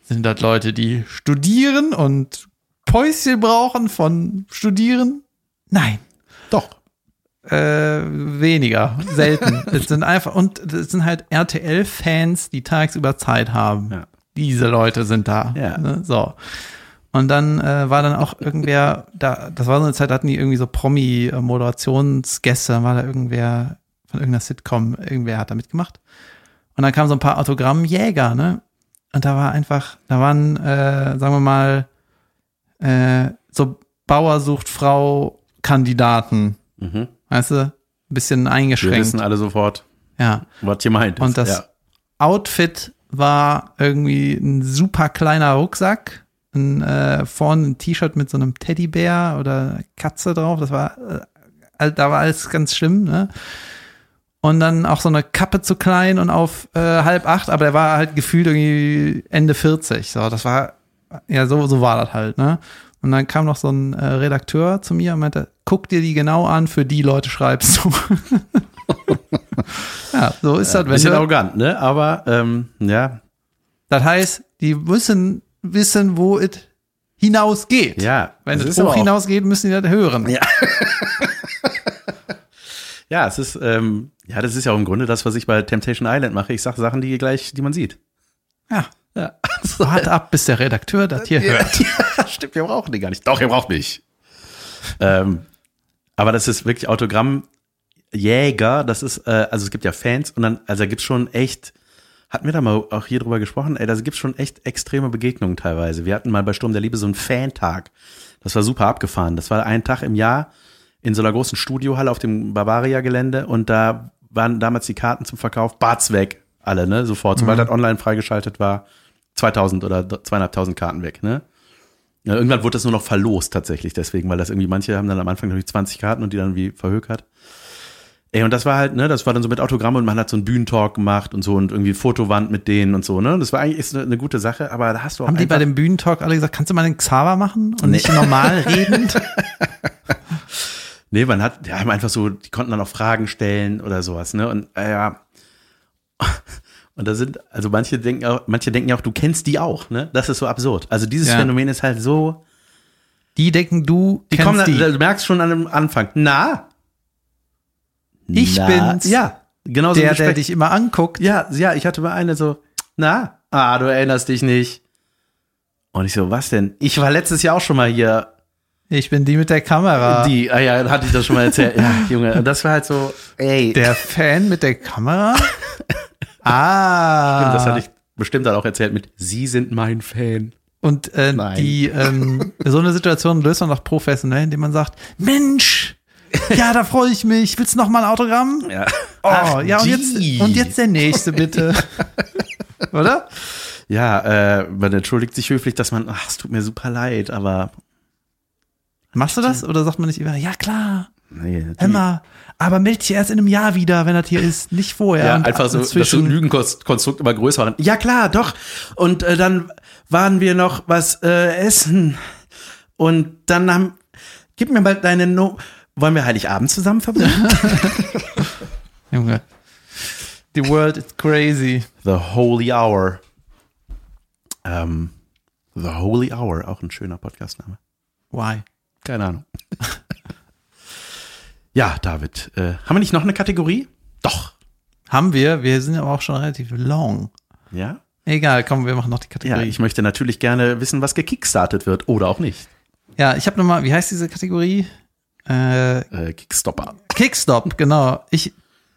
Sind das Leute, die studieren und Päuschen brauchen von Studieren? Nein. Doch. Äh, weniger. Selten. (laughs) es sind einfach, und es sind halt RTL-Fans, die tagsüber Zeit haben. Ja. Diese Leute sind da. Ja. Ne? So. Und dann äh, war dann auch irgendwer, da, das war so eine Zeit, da hatten die irgendwie so Promi-Moderationsgäste, dann war da irgendwer von irgendeiner Sitcom, irgendwer hat da mitgemacht. Und dann kamen so ein paar Autogrammjäger, ne? Und da war einfach, da waren, äh, sagen wir mal, äh, so Bauer sucht Frau Kandidaten, Mhm. weißt du? Ein bisschen Wir eingeschränkt. wissen alle sofort, Ja. was gemeint ist. Und das ja. Outfit war irgendwie ein super kleiner Rucksack, ein, äh, vorne ein T-Shirt mit so einem Teddybär oder Katze drauf. Das war, äh, da war alles ganz schlimm, ne? Und dann auch so eine Kappe zu klein und auf äh, halb acht, aber der war halt gefühlt irgendwie Ende 40. So, das war, ja, so, so war das halt, ne? Und dann kam noch so ein äh, Redakteur zu mir und meinte, guck dir die genau an, für die Leute schreibst du. (laughs) ja, so ist das, wenn Bisschen du, arrogant, ne? Aber ähm, ja, das heißt, die müssen wissen, wo es hinausgeht. ja. Wenn es hoch hinausgeht, müssen die das hören. Ja. (laughs) Ja, es ist, ähm, ja, das ist ja auch im Grunde das, was ich bei Temptation Island mache. Ich sage Sachen, die gleich, die man sieht. Ja. Ja. (laughs) Wart ab, bis der Redakteur das hier hört. (laughs) ja, stimmt, wir brauchen den gar nicht. Doch, ihr braucht mich. ähm, aber das ist wirklich Autogrammjäger, das ist, äh, also es gibt ja Fans und dann, also da gibt's schon echt, hatten wir da mal auch hier drüber gesprochen, ey, da gibt's schon echt extreme Begegnungen teilweise. Wir hatten mal bei Sturm der Liebe so einen Fantag. Das war super abgefahren. Das war ein Tag im Jahr in so einer großen Studiohalle auf dem Bavaria-Gelände und da waren damals die Karten zum Verkauf, Barts weg, alle, ne, sofort, sobald das online freigeschaltet war, 2000 oder 2500 Karten weg, ne. Ja, irgendwann wurde das nur noch verlost tatsächlich, deswegen, weil das irgendwie manche haben dann am Anfang natürlich 20 Karten und die dann wie verhökert. Ey, und das war halt, ne, das war dann so mit Autogramm und man hat so einen Bühnentalk gemacht und so und irgendwie Fotowand mit denen und so, ne. Das war eigentlich ist eine, eine gute Sache, aber da hast du auch Haben die bei dem Bühnentalk alle gesagt, kannst du mal den Xaver machen und nicht normal redend? (laughs) Nee, man hat, ja, einfach so, die konnten dann auch Fragen stellen oder sowas, ne? Und äh, ja. (laughs) Und da sind, also manche denken auch, manche denken ja auch, du kennst die auch, ne? Das ist so absurd. Also dieses Ja. Phänomen ist halt so, Die denken, du die kennst kommen, die. du merkst schon an dem Anfang, na? Ich na, bin's. Ja, genau so der, der dich immer anguckt. Ja, ja, ich hatte mal eine so, na? Ah, du erinnerst dich nicht. Und ich so, was denn? Ich war letztes Jahr auch schon mal hier Ich bin die mit der Kamera. Die, ah ja, hatte ich das schon mal erzählt. Ja, Junge, und das war halt so, ey. der Fan mit der Kamera? (laughs) ah. das hatte ich bestimmt dann auch erzählt mit, Sie sind mein Fan. Und äh, Nein. die ähm, (laughs) so eine Situation löst man doch professionell, indem man sagt, Mensch, ja, da freue ich mich. Willst du noch mal ein Autogramm? Ja. Oh, Ach, ja, und jetzt, und jetzt der nächste, bitte. (laughs) Oder? Ja, äh, man entschuldigt sich höflich, dass man, ach, es tut mir super leid, aber Machst du das? Oder sagt man nicht immer, ja klar, nee. Emma, aber meld dich erst in einem Jahr wieder, wenn das hier (laughs) ist, nicht vorher. Ja, einfach so, dass so ein Lügenkonstrukt immer größer war. Ja, klar, doch. Und äh, dann waren wir noch was äh, essen. Und dann haben, gib mir mal deine No. Wollen wir Heiligabend zusammen verbringen? (laughs) Junge. The world is crazy. The Holy Hour. Ähm, The Holy Hour, auch ein schöner Podcastname. Why? Keine Ahnung. (laughs) ja, David, äh, haben wir nicht noch eine Kategorie? Doch. Haben wir, wir sind aber auch schon relativ long. Ja? Egal, komm, wir machen noch die Ja, Kategorie. ich möchte natürlich gerne wissen, was gekickstartet wird oder auch nicht. Ja, ich habe nochmal, wie heißt diese Kategorie? Äh, Äh, Kickstopper. Kickstop, genau. Ich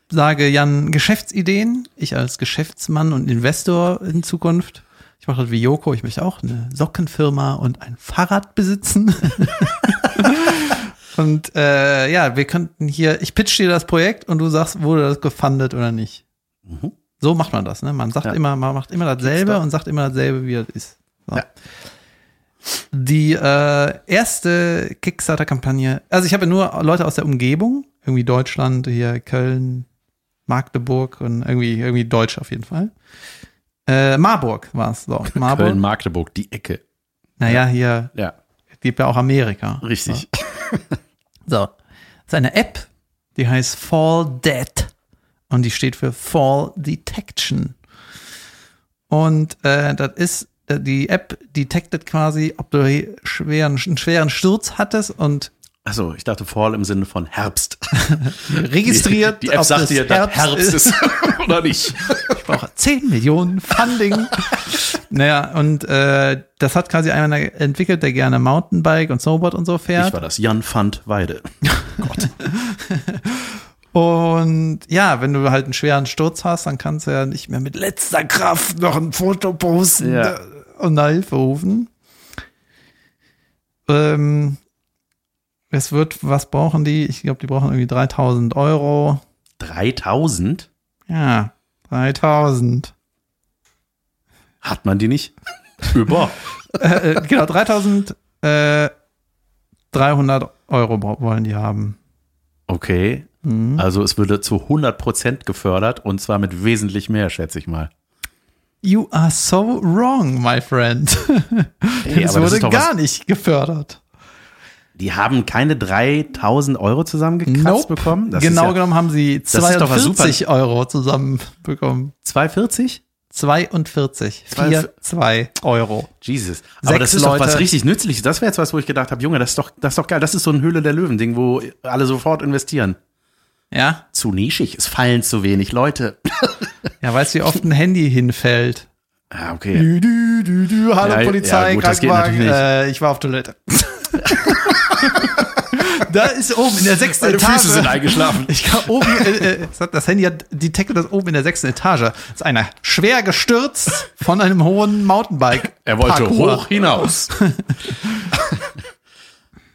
sage Jan Geschäftsideen. Ich als Geschäftsmann und Investor in Zukunft. Ich mache das wie Joko. Ich möchte auch eine Sockenfirma und ein Fahrrad besitzen. (laughs) Und äh, ja, wir könnten hier, ich pitch dir das Projekt und du sagst, wurde das gefundet oder nicht. So macht man das, ne? Man sagt Ja. immer, man macht immer dasselbe und sagt immer dasselbe, wie es ist. So. Ja. Die äh, erste Kickstarter-Kampagne, also ich habe nur Leute aus der Umgebung, irgendwie Deutschland, hier Köln, Magdeburg und irgendwie, irgendwie Deutsch auf jeden Fall. Äh, Marburg war es, so. Marburg. Köln, Magdeburg, die Ecke. Naja, hier Ja, gibt ja auch Amerika. richtig. (laughs) So. Das ist eine App, die heißt Fall Dead. Und die steht für Fall Detection. Und äh, das ist, äh, die App detektet quasi, ob du hier schweren, einen schweren Sturz hattest und Achso, ich dachte Fall im Sinne von Herbst. (laughs) registriert, Die App ob sagt dir, dass Herbst ist (laughs) oder nicht. Ich brauche 10 Millionen Funding. (laughs) naja, und äh, das hat quasi einer entwickelt, der gerne Mountainbike und Snowboard und so Ich fährt. war das Jan Fand Weide. Gott. Und ja, wenn du halt einen schweren Sturz hast, dann kannst du ja nicht mehr mit letzter Kraft noch ein Foto posten Ja. und nach Hilfe rufen. Ähm, es wird, was brauchen die? Ich glaube, die brauchen irgendwie 3000 Euro. 3000? Ja, 3000. Hat man die nicht? (laughs) Über. äh, äh, genau, 3300 äh, 300 Euro wollen die haben. Okay. Mhm. Also es würde zu 100% gefördert und zwar mit wesentlich mehr, schätze ich mal. You are so wrong, my friend. (laughs) Hey, es wurde gar was, nicht gefördert. Die haben keine 3000 Euro zusammengekratzt bekommen? Das genau ja genommen haben sie ist doch was 42 Euro zusammenbekommen. 240? 42. Zwei- 4, 2 Euro. Jesus. Aber Sechs das ist doch was Leute. richtig Nützliches. Das wäre jetzt was, wo ich gedacht habe, Junge, das ist doch, das ist doch geil. Das ist so ein Höhle der Löwen-Ding, wo alle sofort investieren. Ja? Zu nischig. Es fallen zu wenig Leute. (laughs) Ja, weißt du, wie oft ein Handy hinfällt? Ah, okay. Dü, dü, dü, dü, hallo Ja, Polizei, ja, gut, Krankenwagen. Äh, ich war auf Toilette. (laughs) (laughs) da ist oben in der sechsten Meine Etage. Füße sind eingeschlafen. Ich glaube, oben, äh, äh, das Handy hat detektet das oben in der sechsten Etage. Ist einer schwer gestürzt von einem hohen Mountainbike. Er wollte Parkour. hoch hinaus. (laughs)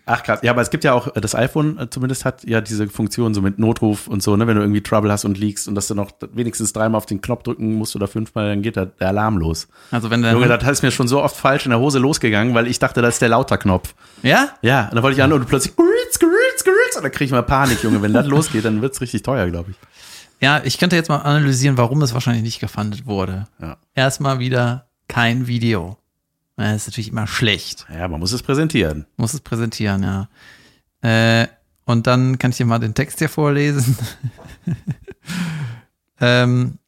Ach krass, ja, aber es gibt ja auch, äh, das iPhone äh, zumindest hat ja diese Funktion so mit Notruf und so, ne, wenn du irgendwie Trouble hast und liegst und dass du noch wenigstens dreimal auf den Knopf drücken musst oder fünfmal, dann geht da der Alarm los. Also wenn der Junge, das ist mir schon so oft falsch in der Hose losgegangen, weil ich dachte, das ist der Lauter-Knopf. ja? Ja, und dann wollte ich an und plötzlich grüß, grüß, grüß, und dann kriege ich mal Panik, Junge. Wenn das losgeht, dann wird's richtig teuer, glaube ich. Ja, ich könnte jetzt mal analysieren, warum es wahrscheinlich nicht gefundet wurde. Ja. Erstmal wieder kein Video. Das ist natürlich immer schlecht. Ja, man muss es präsentieren. Muss es präsentieren, ja. Äh, und dann kann ich dir mal den Text hier vorlesen. (laughs) ähm,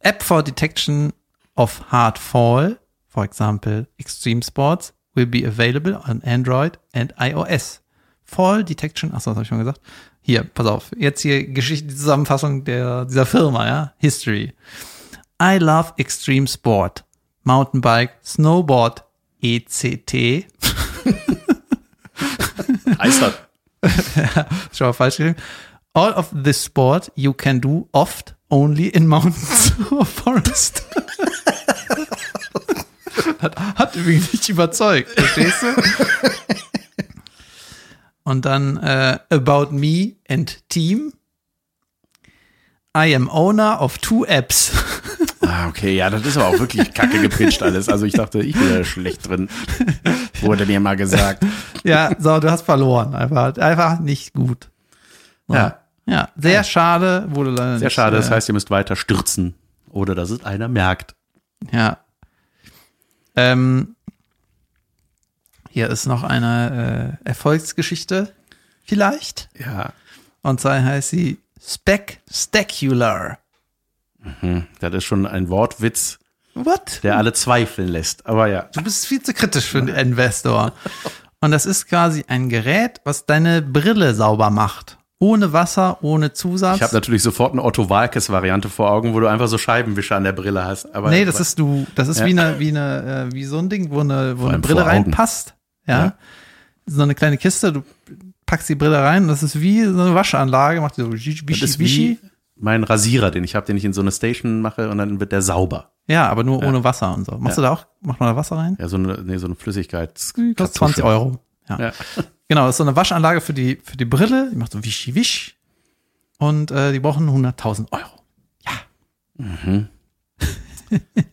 App for Detection of Hard Fall, for example, Extreme Sports, will be available on Android and iOS. Fall Detection, achso, das habe ich schon gesagt. Hier, pass auf, jetzt hier Geschichte, die Zusammenfassung der, dieser Firma, ja, History. I love extreme sport, Mountainbike, Snowboard, ECT, Heißt das? Schon mal falsch geschrieben. All of this sport you can do oft only in mountains (laughs) or forest. hat, hat übrigens nicht überzeugt, verstehst du? Und dann äh, About Me and Team. I am owner of two apps. Ah, okay, ja, das ist aber auch wirklich kacke gepitcht alles. Also ich dachte, ich bin da schlecht drin. Wurde mir mal gesagt. ja, so, du hast verloren. Einfach, einfach nicht gut. So. Ja. Ja, sehr schade, wurde leider Sehr nicht, schade, das äh, heißt, ihr müsst weiter stürzen. Oder dass es einer merkt. Ja. Ähm, hier ist noch eine äh, Erfolgsgeschichte, vielleicht. Ja. Und zwar heißt sie Spectacular. Das ist schon ein Wortwitz, What? der alle zweifeln lässt. Aber ja. Du bist viel zu kritisch für einen Investor. Und das ist quasi ein Gerät, was deine Brille sauber macht. Ohne Wasser, ohne Zusatz. Ich habe natürlich sofort eine Otto Walkes-Variante vor Augen, wo du einfach so Scheibenwischer an der Brille hast. Aber nee, das ist du, das ist Ja. wie eine, wie eine, äh, wie so ein Ding, wo eine, wo eine Brille reinpasst. Ja? Ja. So eine kleine Kiste, du packst die Brille rein, das ist wie so eine Waschanlage, macht die so wischi, das wischi, wischi. Wie mein Rasierer, den ich habe, den ich in so eine Station mache und dann wird der sauber. Ja, aber nur ohne Wasser und so. Machst Ja. du da auch, macht man da Wasser rein? Ja, so eine, nee, so eine Flüssigkeit. Kostet 20 Euro. Ja. Ja. (laughs) Genau, das ist so eine Waschanlage für die, für die Brille. Die macht so wischi wisch. Und äh, die brauchen 100.000 Euro. (laughs)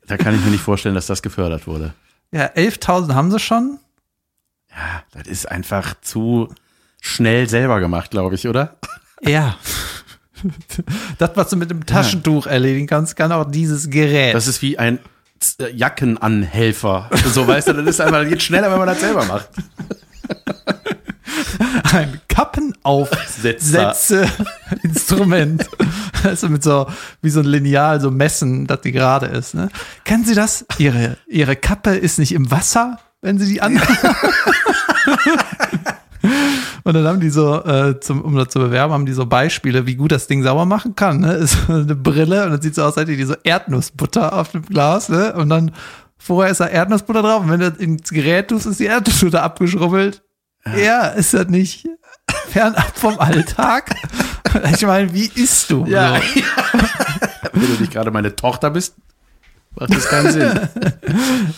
Da kann ich mir nicht vorstellen, dass das gefördert wurde. Ja, 11.000 haben sie schon. Ja, das ist einfach zu schnell selber gemacht, glaube ich, oder? Ja. (laughs) (laughs) Das, was du mit dem Taschentuch erledigen kannst, kann auch dieses Gerät. Das ist wie ein äh, Jackenanhelfer. So weißt du, das ist das geht schneller, wenn man das selber macht. (laughs) ein Kappenaufsetze-Instrument. (laughs) Also mit so, wie so ein Lineal, so messen, dass die gerade ist. Ne? Kennen Sie das? Ihre, Ihre Kappe ist nicht im Wasser, wenn Sie die an. (laughs) Und dann haben die so, äh, zum, um das zu bewerben, haben die so Beispiele, wie gut das Ding sauber machen kann. Ne? (laughs) Ist so eine Brille und dann sieht so aus, als hätte die so Erdnussbutter auf dem Glas. Ne? Und dann vorher ist da Erdnussbutter drauf und wenn du das ins Gerät tust, ist die Erdnussbutter abgeschrubbelt. Ja, ist das nicht (laughs) fernab vom Alltag? Ich meine, wie isst du? Ja. So. Wenn du nicht gerade meine Tochter bist, macht das keinen Sinn.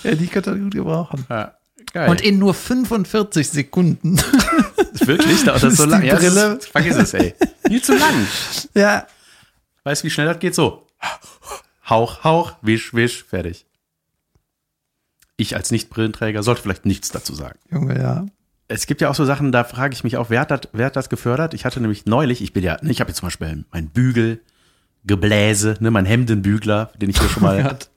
ja die könnte das gut gebrauchen. Ja, geil. Und in nur 45 Sekunden. (laughs) wirklich, da- das so ist lang. die Ja, Brille- ist, vergiss es, ey. Viel zu lang. (laughs) ja. Weißt du, wie schnell das geht? So. Hauch, Hauch, wisch, wisch, fertig. Ich als Nicht-Brillenträger sollte vielleicht nichts dazu sagen. Junge, ja. Es gibt ja auch so Sachen, da frage ich mich auch, wer hat das, wer hat das gefördert? Ich hatte nämlich neulich, ich bin ja, ich habe jetzt zum Beispiel mein Bügel, Gebläse, ne, mein Hemdenbügler, den ich hier schon mal (laughs) Gott.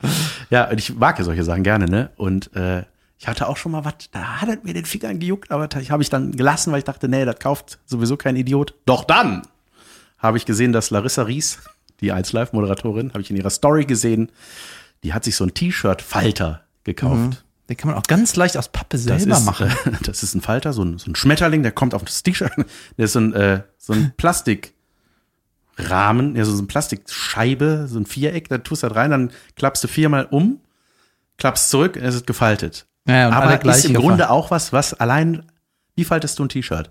Ja, und ich mag ja solche Sachen gerne, ne? Und äh, ich hatte auch schon mal was, da hat es mir den Fingern gejuckt, aber das habe ich dann gelassen, weil ich dachte, nee, das kauft sowieso kein Idiot. Doch dann habe ich gesehen, dass Larissa Ries, die 1 Live-Moderatorin, habe ich in ihrer Story gesehen, die hat sich so ein T-Shirt-Falter gekauft. Den kann man auch ganz leicht aus Pappe Das selber ist, machen. äh, (laughs) das ist ein Falter, so ein, so ein Schmetterling, der kommt auf das T-Shirt. (laughs) Der ist so ein, äh, so ein Plastikrahmen, ja, so eine Plastikscheibe, so ein Viereck, da tust du das rein, dann klappst du viermal um, klappst zurück, es ist gefaltet. Ja, Aber ist im. Grunde auch was, was allein, wie faltest du ein T-Shirt?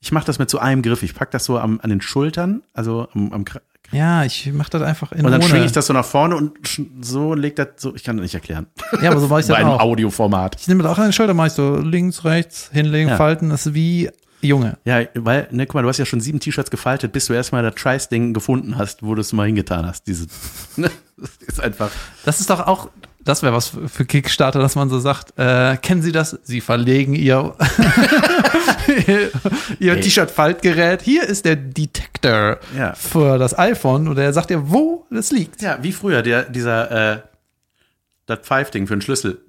Ich mache das mit so einem Griff. Ich pack das so am, an den Schultern, also am, am Ja, ich mach das einfach in und dann schwinge ich das so nach vorne und so und leg das so. Ich kann das nicht erklären. Ja, aber so war ich (laughs) Bei das einem auch. Audioformat. Ich nehme das auch an den Schulter, mach ich so links, rechts, hinlegen, Ja. falten. Das ist wie Junge. Ja, weil, ne, guck mal, du hast ja schon sieben T-Shirts gefaltet, bis du erstmal das Scheiß-Ding gefunden hast, wo du es mal hingetan hast. Diese, (laughs) ne? Das ist einfach. Das ist doch auch, das wäre was für Kickstarter, dass man so sagt, äh, kennen Sie das? Sie verlegen Ihr, (laughs) Ihr Ey. T-Shirt-Faltgerät. Hier ist der Detector Ja. für das iPhone und er sagt dir, wo das liegt. Ja, wie früher, der, dieser, äh, das Pfeifding für den Schlüssel.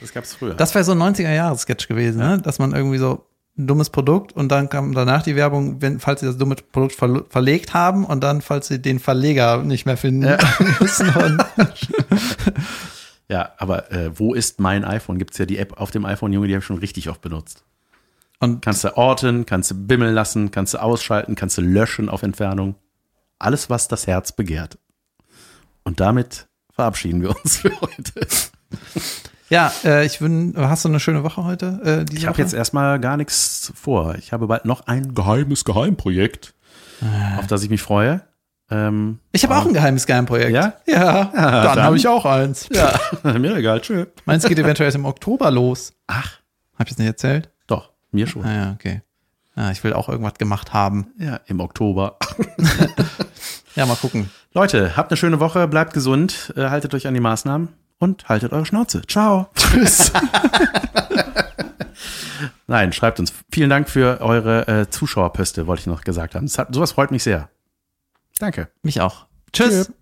Das gab's früher. Das wäre so ein 90er-Jahres-Sketch gewesen, ne? dass man irgendwie so ein dummes Produkt und dann kam danach die Werbung, wenn, falls sie das dumme Produkt ver verlegt haben und dann, falls sie den Verleger nicht mehr finden (laughs) müssen. Und (laughs) ja, aber äh, wo ist mein iPhone? Gibt's ja die App auf dem iPhone, Junge, die habe ich schon richtig oft benutzt. Und Kannst du orten, kannst du bimmeln lassen, kannst du ausschalten, kannst du löschen auf Entfernung. Alles, was das Herz begehrt. Und damit verabschieden wir uns für heute. (laughs) ja, äh, ich wün, hast du eine schöne Woche heute? Äh, Ich habe jetzt erstmal gar nichts vor. Ich habe bald noch ein geheimes Geheimprojekt, auf das ich mich freue. Ähm, Ich habe auch ein geheimes Geheimprojekt. Ja? Ja, (laughs) dann, dann. habe ich auch eins. ja, (laughs) mir egal, tschö. Meins geht eventuell erst im Oktober los. Ach, Hab ich das nicht erzählt? doch, mir schon. Ah ja, okay. Ja, ich will auch irgendwas gemacht haben. Ja, im Oktober. (laughs) Ja, mal gucken. Leute, habt eine schöne Woche, bleibt gesund, äh, haltet euch an die Maßnahmen und haltet eure Schnauze. Ciao. (laughs) Tschüss. (laughs) Nein, schreibt uns. Vielen Dank für eure äh, Zuschauerpöste, wollte ich noch gesagt haben. Das hat, sowas freut mich sehr. Danke. Mich auch. Tschüss. Tschö.